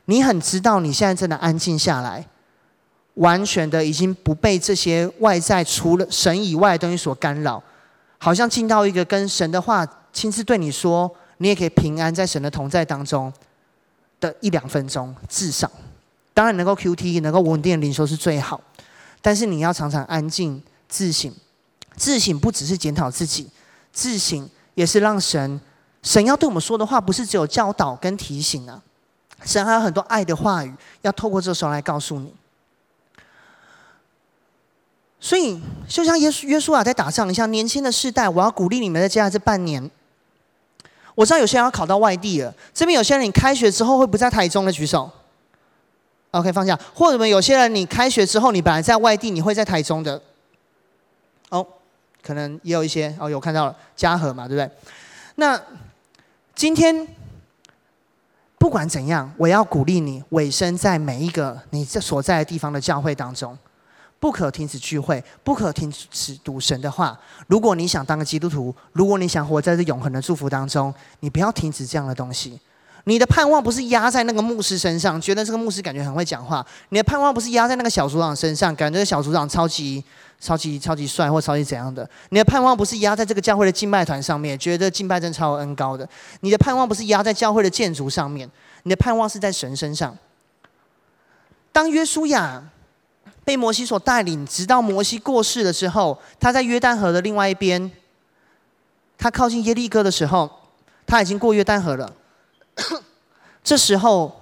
你很知道你现在真的安静下来，完全的已经不被这些外在除了神以外的东西所干扰，好像进到一个跟神的话亲自对你说，你也可以平安在神的同在当中的一两分钟，至少。当然能够 QT 能够稳定的灵修是最好，但是你要常常安静自省。自省不只是检讨自己，自省也是让神，神要对我们说的话，不是只有教导跟提醒啊，神还有很多爱的话语，要透过这时候来告诉你。所以，就像耶稣约书亚在打仗，你像年轻的世代，我要鼓励你们在接下来这半年。我知道有些人要考到外地了，这边有些人你开学之后会不在台中的举手。OK，放下。或者有些人，你开学之后，你本来在外地，你会在台中的。可能也有一些哦，有看到了嘉禾嘛，对不对？那今天不管怎样，我要鼓励你委身在每一个你这所在的地方的教会当中，不可停止聚会，不可停止读神的话。如果你想当个基督徒，如果你想活在这永恒的祝福当中，你不要停止这样的东西。你的盼望不是压在那个牧师身上，觉得这个牧师感觉很会讲话。你的盼望不是压在那个小组长身上，感觉小组长超级、超级、超级帅或超级怎样的。你的盼望不是压在这个教会的敬拜团上面，觉得敬拜真超恩高的。你的盼望不是压在教会的建筑上面，你的盼望是在神身上。当约书亚被摩西所带领，直到摩西过世的时候，他在约旦河的另外一边，他靠近耶利哥的时候，他已经过约旦河了。[COUGHS] 这时候，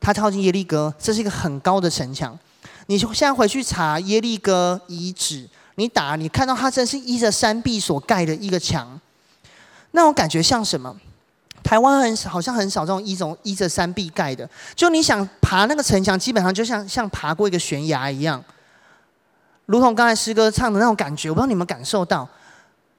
他靠近耶利哥，这是一个很高的城墙。你现在回去查耶利哥遗址，你打，你看到它真是依着山壁所盖的一个墙，那种感觉像什么？台湾很好像很少这种依种依着山壁盖的。就你想爬那个城墙，基本上就像像爬过一个悬崖一样，如同刚才诗歌唱的那种感觉。我不知道你们感受到？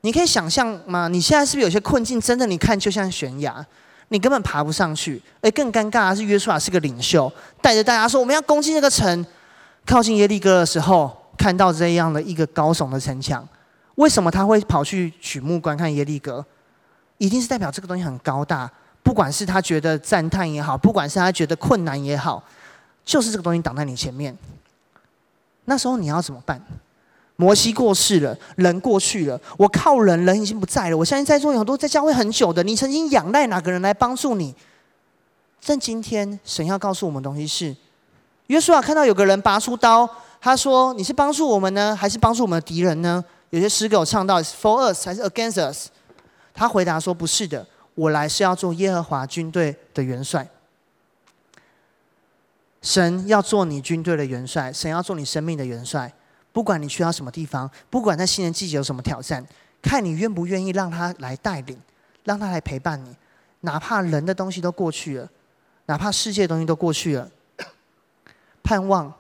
你可以想象吗？你现在是不是有些困境？真的，你看就像悬崖。你根本爬不上去，而更尴尬的是，约书亚是个领袖，带着大家说：“我们要攻击这个城。”靠近耶利哥的时候，看到这样的一个高耸的城墙，为什么他会跑去举目观看耶利哥？一定是代表这个东西很高大，不管是他觉得赞叹也好，不管是他觉得困难也好，就是这个东西挡在你前面。那时候你要怎么办？摩西过世了，人过去了，我靠人，人已经不在了。我相信在座有很多在教会很久的，你曾经仰赖哪个人来帮助你？但今天神要告诉我们的东西是：约书亚看到有个人拔出刀，他说：“你是帮助我们呢，还是帮助我们的敌人呢？”有些诗歌有唱到：“For us 还是 against us？” 他回答说：“不是的，我来是要做耶和华军队的元帅。神要做你军队的元帅，神要做你生命的元帅。”不管你去到什么地方，不管在新的季节有什么挑战，看你愿不愿意让他来带领，让他来陪伴你，哪怕人的东西都过去了，哪怕世界的东西都过去了，盼望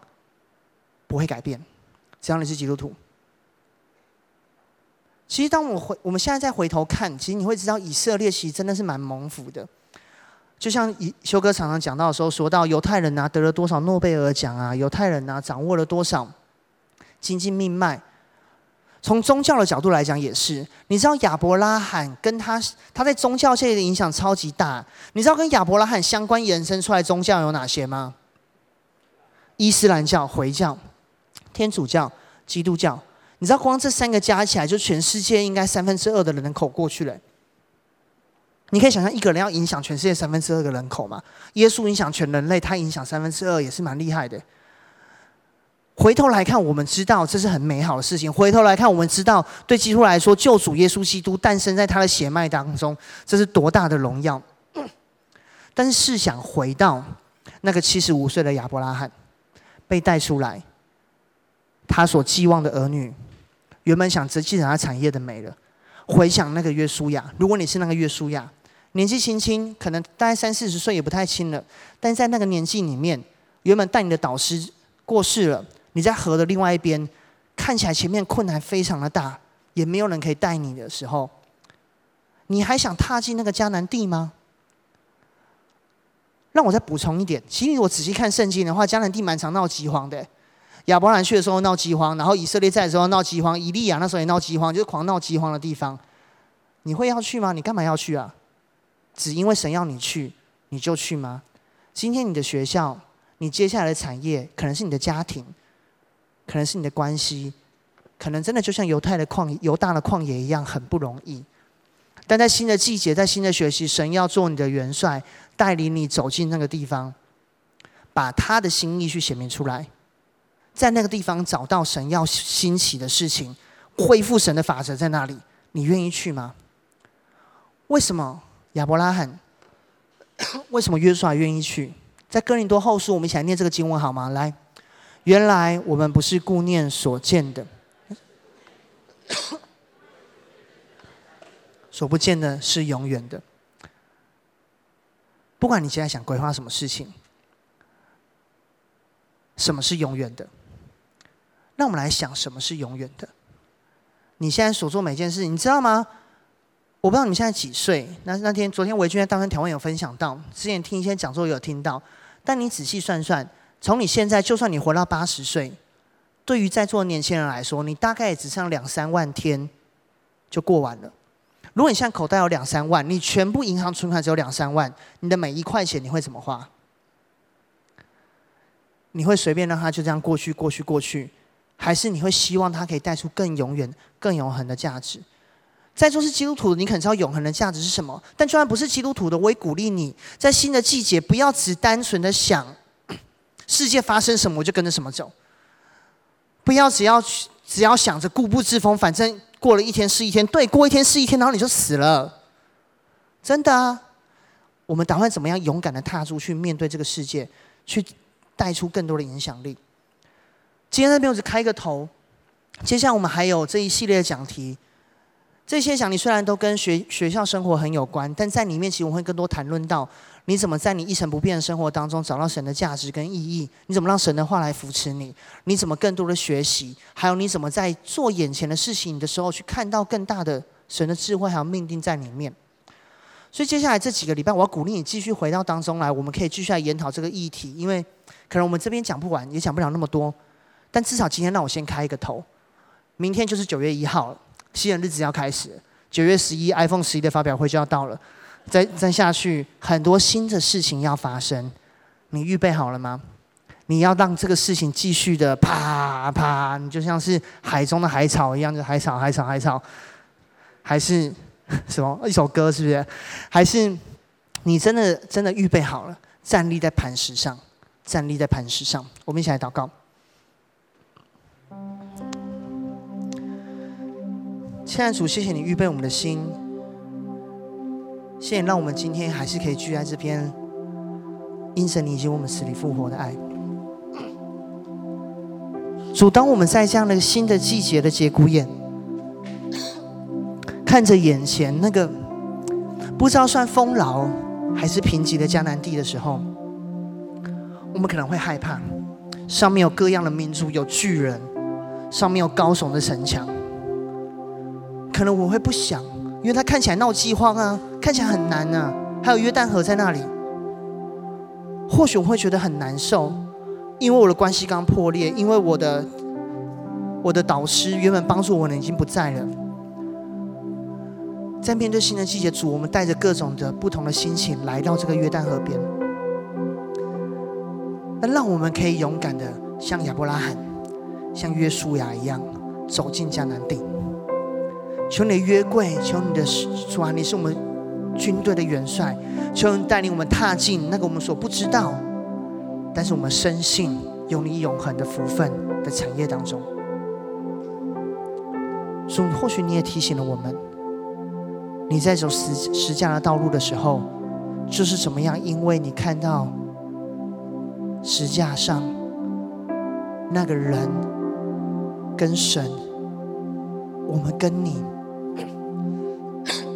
不会改变。只要你是基督徒，其实当我回我们现在再回头看，其实你会知道以色列其实真的是蛮蒙福的。就像以修哥常常讲到的时候，说到犹太人啊得了多少诺贝尔奖啊，犹太人啊掌握了多少。经济命脉，从宗教的角度来讲也是。你知道亚伯拉罕跟他他在宗教界的影响超级大。你知道跟亚伯拉罕相关延伸出来宗教有哪些吗？伊斯兰教、回教、天主教、基督教。你知道光这三个加起来，就全世界应该三分之二的人口过去了。你可以想象一个人要影响全世界三分之二的人口吗？耶稣影响全人类，他影响三分之二也是蛮厉害的。回头来看，我们知道这是很美好的事情。回头来看，我们知道对基督来说，救主耶稣基督诞生在他的血脉当中，这是多大的荣耀。[CLEARS THROAT] 但是想回到那个七十五岁的亚伯拉罕被带出来，他所寄望的儿女，原本想继承他产业的没了。回想那个约书亚，如果你是那个约书亚，年纪轻轻，可能大概三四十岁也不太轻了，但在那个年纪里面，原本带你的导师过世了。你在河的另外一边，看起来前面困难非常的大，也没有人可以带你的时候，你还想踏进那个迦南地吗？让我再补充一点，其实我仔细看圣经的话，迦南地蛮常闹饥荒的。亚伯兰去的时候闹饥荒，然后以色列在的时候闹饥荒，以利亚那时候也闹饥荒，就是狂闹饥荒的地方。你会要去吗？你干嘛要去啊？只因为神要你去，你就去吗？今天你的学校，你接下来的产业，可能是你的家庭。可能是你的关系，可能真的就像犹太的旷犹大的旷野一样，很不容易。但在新的季节，在新的学习，神要做你的元帅，带领你走进那个地方，把他的心意去显明出来，在那个地方找到神要兴起的事情，恢复神的法则在那里。你愿意去吗？为什么亚伯拉罕？为什么约书亚愿意去？在哥林多后书，我们一起来念这个经文好吗？来。原来我们不是顾念所见的，[COUGHS] 所不见的是永远的。不管你现在想规划什么事情，什么是永远的。那我们来想，什么是永远的？你现在所做每件事，你知道吗？我不知道你们现在几岁。那那天，昨天维君在当天调问有分享到，之前听一些讲座有听到。但你仔细算算，从你现在，就算你活到八十岁，对于在座的年轻人来说，你大概也只剩两三万天就过完了。如果你现在口袋有两三万，你全部银行存款只有两三万，你的每一块钱你会怎么花？你会随便让它就这样过去、过去、过去？还是你会希望它可以带出更永远、更永恒的价值？在座是基督徒，你可能知道永恒的价值是什么。但就算不是基督徒的，我也鼓励你在新的季节，不要只单纯的想世界发生什么我就跟着什么走。不要只要只要想着固步自封，反正过了一天是一天，对，过一天是一天，然后你就死了。真的啊，我们打算怎么样勇敢的踏出去面对这个世界，去带出更多的影响力？今天这边我只开个头，接下来我们还有这一系列的讲题。这些讲题虽然都跟学学校生活很有关，但在里面其实我会更多谈论到你怎么在你一成不变的生活当中找到神的价值跟意义，你怎么让神的话来扶持你，你怎么更多的学习，还有你怎么在做眼前的事情的时候去看到更大的神的智慧还有命定在里面。所以接下来这几个礼拜，我要鼓励你继续回到当中来，我们可以继续来研讨这个议题，因为可能我们这边讲不完，也讲不了那么多。但至少今天让我先开一个头，明天就是九月一号了，新的日子要开始。九月十一，iPhone 十一的发表会就要到了，再再下去，很多新的事情要发生，你预备好了吗？你要让这个事情继续的啪啪，你就像是海中的海草一样，就海草海草海草，还是 [LAUGHS] 什么一首歌是不是？还是你真的真的预备好了，站立在磐石上，站立在磐石上，我们一起来祷告。亲爱的主，谢谢你预备我们的心，谢谢让我们今天还是可以聚在这边，因着你以及我们死里复活的爱。主，当我们在这样的新的季节的节骨眼，[COUGHS] 看着眼前那个不知道算丰饶还是贫瘠的迦南地的时候，我们可能会害怕，上面有各样的民族，有巨人，上面有高耸的城墙。可能我会不想，因为它看起来闹饥荒啊，看起来很难啊。还有约旦河在那里，或许我会觉得很难受，因为我的关系刚破裂，因为我的我的导师原本帮助我的已经不在了。在面对新的季节，主，我们带着各种的不同的心情来到这个约旦河边，那让我们可以勇敢的像亚伯拉罕、像约书亚一样走进迦南地。求你约柜，求你的主啊，你是我们军队的元帅，求你带领我们踏进那个我们所不知道，但是我们深信有你永恒的福分的产业当中。主，或许你也提醒了我们，你在走十十架的道路的时候，就是怎么样？因为你看到十架上那个人跟神，我们跟你。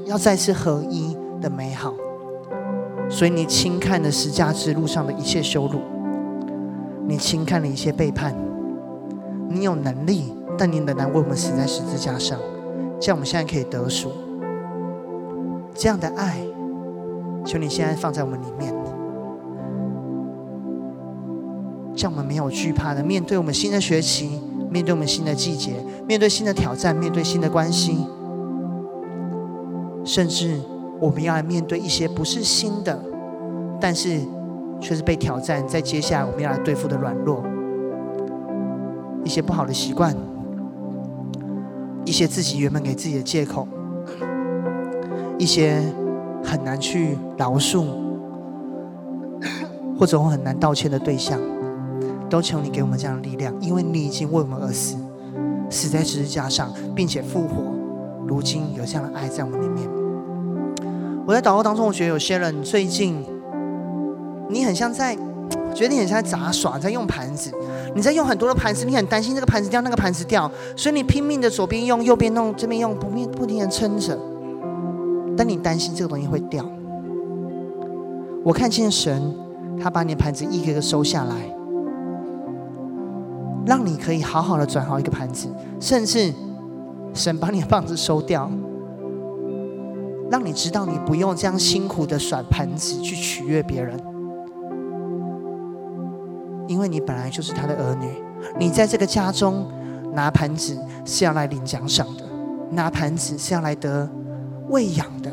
要再次合一的美好，所以你轻看了十架之路上的一切羞辱，你轻看了一切背叛。你有能力，但你仍然为我们死在十字架上，这样我们现在可以得赎。这样的爱，求你现在放在我们里面，这样我们没有惧怕的面对我们新的学期，面对我们新的季节，面对新的挑战，面对新的关系。甚至我们要来面对一些不是新的，但是却是被挑战，在接下来我们要来对付的软弱，一些不好的习惯，一些自己原本给自己的借口，一些很难去饶恕，或者我很难道歉的对象，都求你给我们这样的力量，因为你已经为我们而死，死在十字架上，并且复活，如今有这样的爱在我们里面。我在祷告当中，我觉得有些人最近，你很像在，觉得你很像在杂耍，在用盘子，你在用很多的盘子，你很担心这个盘子掉，那个盘子掉，所以你拼命的左边用，右边弄，这边用，不不停的撑着，但你担心这个东西会掉。我看见神，他把你的盘子一个个收下来，让你可以好好的转好一个盘子，甚至神把你的棒子收掉，让你知道你不用这样辛苦的甩盘子去取悦别人，因为你本来就是他的儿女。你在这个家中拿盘子是要来领奖赏的，拿盘子是要来得喂养的。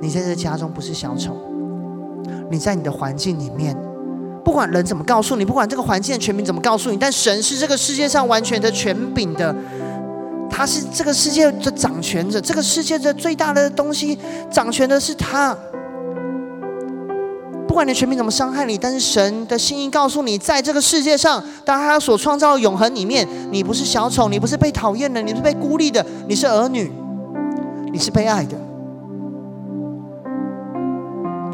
你在这个家中不是小丑，你在你的环境里面。不管人怎么告诉你，不管这个环境的权柄怎么告诉你，但神是这个世界上完全的权柄的，他是这个世界的掌权者，这个世界的最大的东西掌权的是他。不管你的权柄怎么伤害你，但是神的心意告诉你，在这个世界上，当他所创造的永恒里面，你不是小丑，你不是被讨厌的，你是被孤立的，你是儿女，你是被爱的，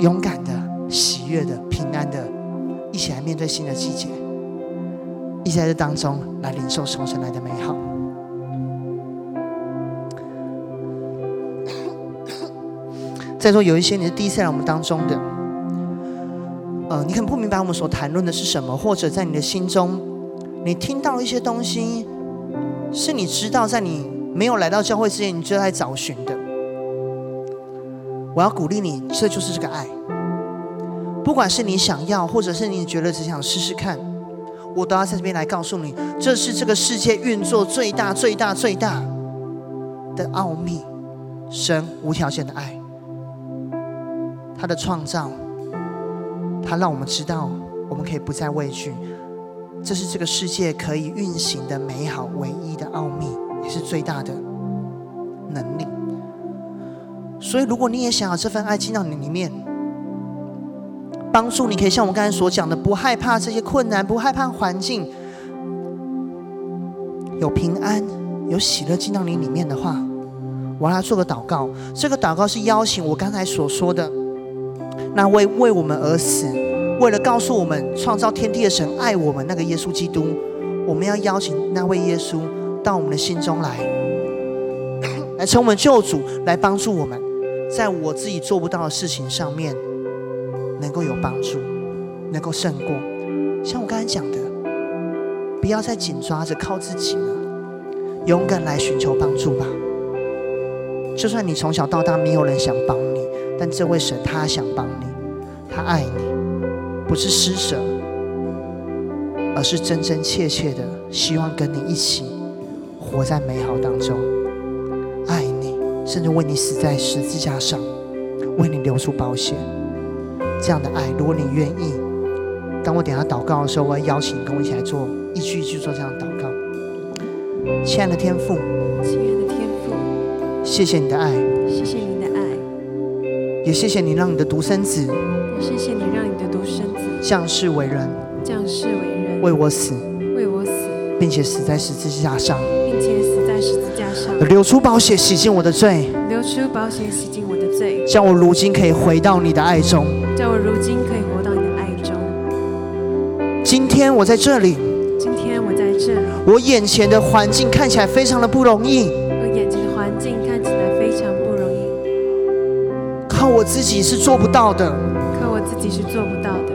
勇敢的、喜悦的、平安的。一起来面对新的季节，一起在这当中来领受从神来的美好。再说有一些你是第一次来我们当中的，呃，你可能不明白我们所谈论的是什么，或者在你的心中，你听到一些东西，是你知道在你没有来到教会之前，你就在找寻的。我要鼓励你，这就是这个爱。不管是你想要，或者是你觉得只想试试看，我都要在这边来告诉你，这是这个世界运作最大、最大、最大的奥秘。神无条件的爱，他的创造，他让我们知道，我们可以不再畏惧。这是这个世界可以运行的美好唯一的奥秘，也是最大的能力。所以，如果你也想要这份爱进到你里面，帮助你可以像我刚才所讲的，不害怕这些困难，不害怕环境，有平安、有喜乐进到你里面的话，我要来做个祷告。这个祷告是邀请我刚才所说的那位为我们而死，为了告诉我们创造天地的神爱我们那个耶稣基督，我们要邀请那位耶稣到我们的心中来，[COUGHS] 来成我们救主，来帮助我们，在我自己做不到的事情上面。能够有帮助，能够胜过。像我刚才讲的，不要再紧抓着靠自己了，勇敢来寻求帮助吧。就算你从小到大没有人想帮你，但这位神他想帮你，他爱你，不是施舍，而是真真切切的希望跟你一起活在美好当中，爱你，甚至为你死在十字架上，为你流出宝血。这样的爱，如果你愿意，当我等下祷告的时候，我要邀请你跟我一起来做，一句一句做这样的祷告。亲爱的天父，亲爱的天父，谢谢你的爱，谢谢你也谢谢你让你的独生子，谢谢你让你的独生子降世为人，降世为人，为我死，为我死，并且死在十字架上，并且死在十字架上，流出宝血洗净我的罪，流出宝血洗净我的罪，叫我如今可以回到你的爱中。叫我如今可以活到你的爱中。今天我在这里，今天我在这里，我眼前的环境看起来非常的不容易，自己是做不到的，可我自己是做不到的。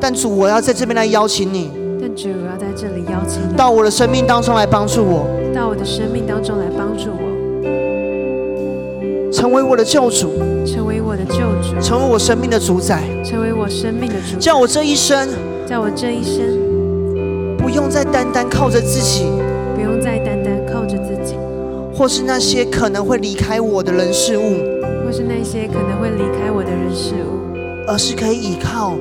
但主，我要在这边来邀请你，但主，我要在这里邀请你。到我的生命当中来帮助我，到我的生命当中来帮助我。成为我的救主，成为我的救主，成为我生命的主宰，成为我生命的主宰。叫我这一生，叫我这一生，不用再单单靠着自己，不用再单单靠着自己，或是那些可能会离开我的人事物，或是那些可能会离开我的人事物，而是可以依靠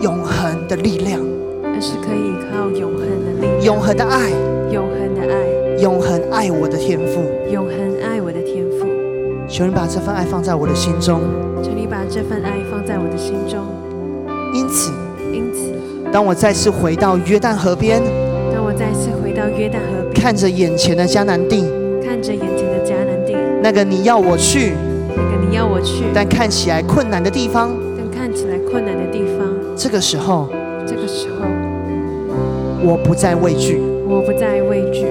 永恒的力量，而是可以依靠永恒的力量，永恒的爱，永恒的爱，永恒爱我的天赋，永恒爱我的天赋。求你把这份爱放在我的心中。求你把这份爱放在我的心中。因此，因此，当我再次回到约旦河边，当我再次回到约旦河边，看着眼前的迦南地，看着眼前的迦南地，那个你要我去，那个你要我去，但看起来困难的地方，但看起来困难的地方，这个时候，这个时候，我不再畏惧，我不再畏惧，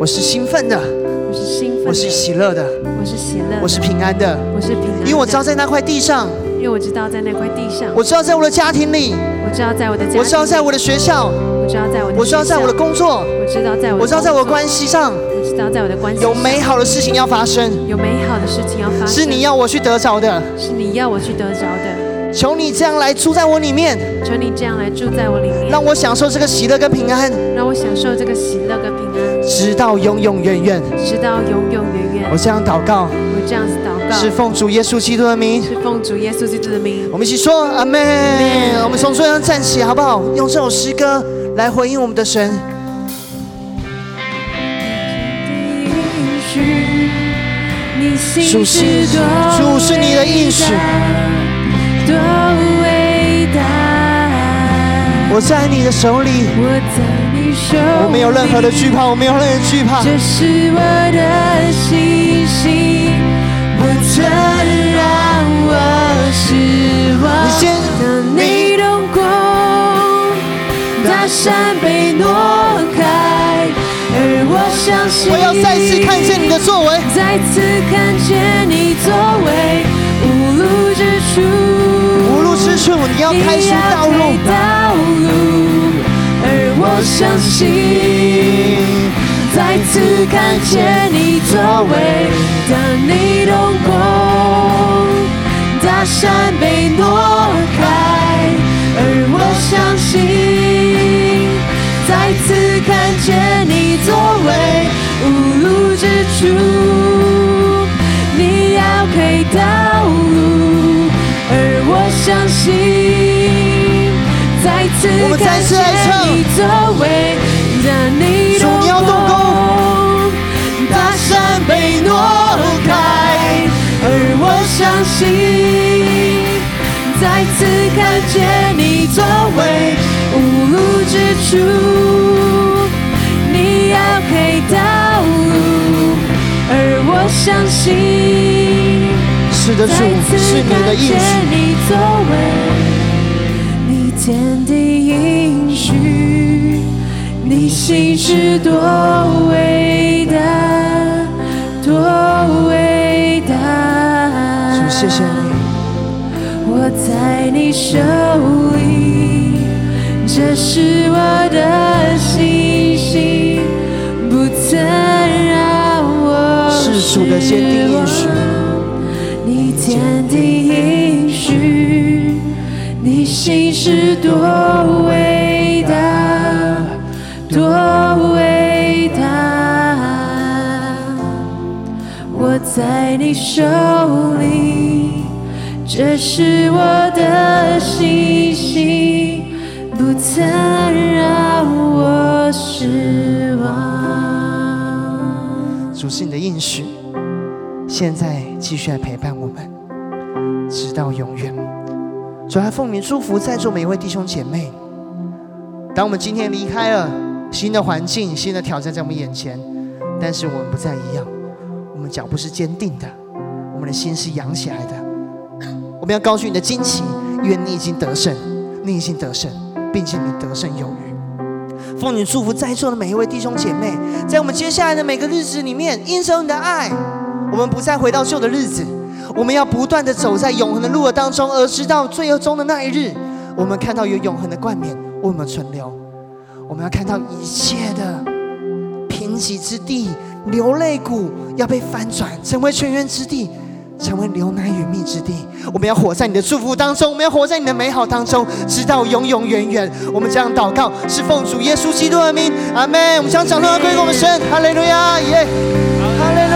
我是兴奋的，我是兴奋的，我是喜乐的，我是喜乐的，我是平安的，我是平安的，因为我知道在那块地上，因为我知道在那块地上，我知道在我的家庭里，我知道在我的家，我知道在我的学校，我知道在我的我知道在我的工作，我知道在我我知道在我的关系上道在我的关系有美好的事情要发生，有美好的事情要发生，是你要我去得着的。是你要我去得着的，求你这样来住在我里面，求你这样来住在我里面，让我享受这个喜乐跟平安，让我享受这个喜乐跟平安，直到永永远远。直到永永远远。我这样祷告，我这样子祷告，是奉主耶稣基督的名。是奉主耶稣基督的名。我们一起说阿门。我们从座上站起，好不好？用这首诗歌来回应我们的神。主是主是你的应许，多伟大！我在你的手里，我在你手里，我没有任何的惧怕，我没有任何的惧怕。这是我的信心，不曾让我失望。你先，当你动工，大山被挪相信，我要再次看见你的作为，再次看见你作为，无路之处，无路之处，你要开出道路。而我相信，再次看见你作为，当你动工，大山被挪开。而我相信，再次看见你作为，无路之处，你要开道路。而我相信，再次看见你作为，当你动工，大山被挪开。而我相信，再次看见你作为，无路之处，你要开道路。而我相信，是的，主是你的应许。你天地应许，你心是多伟大，多伟大。主，谢谢你。我在你手里，这是我的信心，不曾让我失望。是主的坚定应许。你天地应许，你心是多伟大，多伟大。我在你手里，这是我的信心，不曾让我失望。主是你的应许，现在继续来陪伴我们，直到永远。主还奉你祝福在座每一位弟兄姐妹。当我们今天离开了新的环境、新的挑战在我们眼前，但是我们不再一样，我们脚步是坚定的，我们的心是扬起来的。我们要高举你的旌旗，因为你已经得胜，你已经得胜，并且你得胜有余。奉你祝福在座的每一位弟兄姐妹，在我们接下来的每个日子里面，因着你的爱，我们不再回到旧的日子。我们要不断的走在永恒的路的当中，而直到最后终的那一日，我们看到有永恒的冠冕为我们存留。我们要看到一切的贫瘠之地、流泪谷要被翻转，成为泉源之地，成为牛奶与蜜之地。我们要活在你的祝福当中，我们要活在你的美好当中，直到永永远远。我们这样祷告，是奉主耶稣基督的名，阿门。我们将掌声归给我们神，哈利路亚，耶、yeah。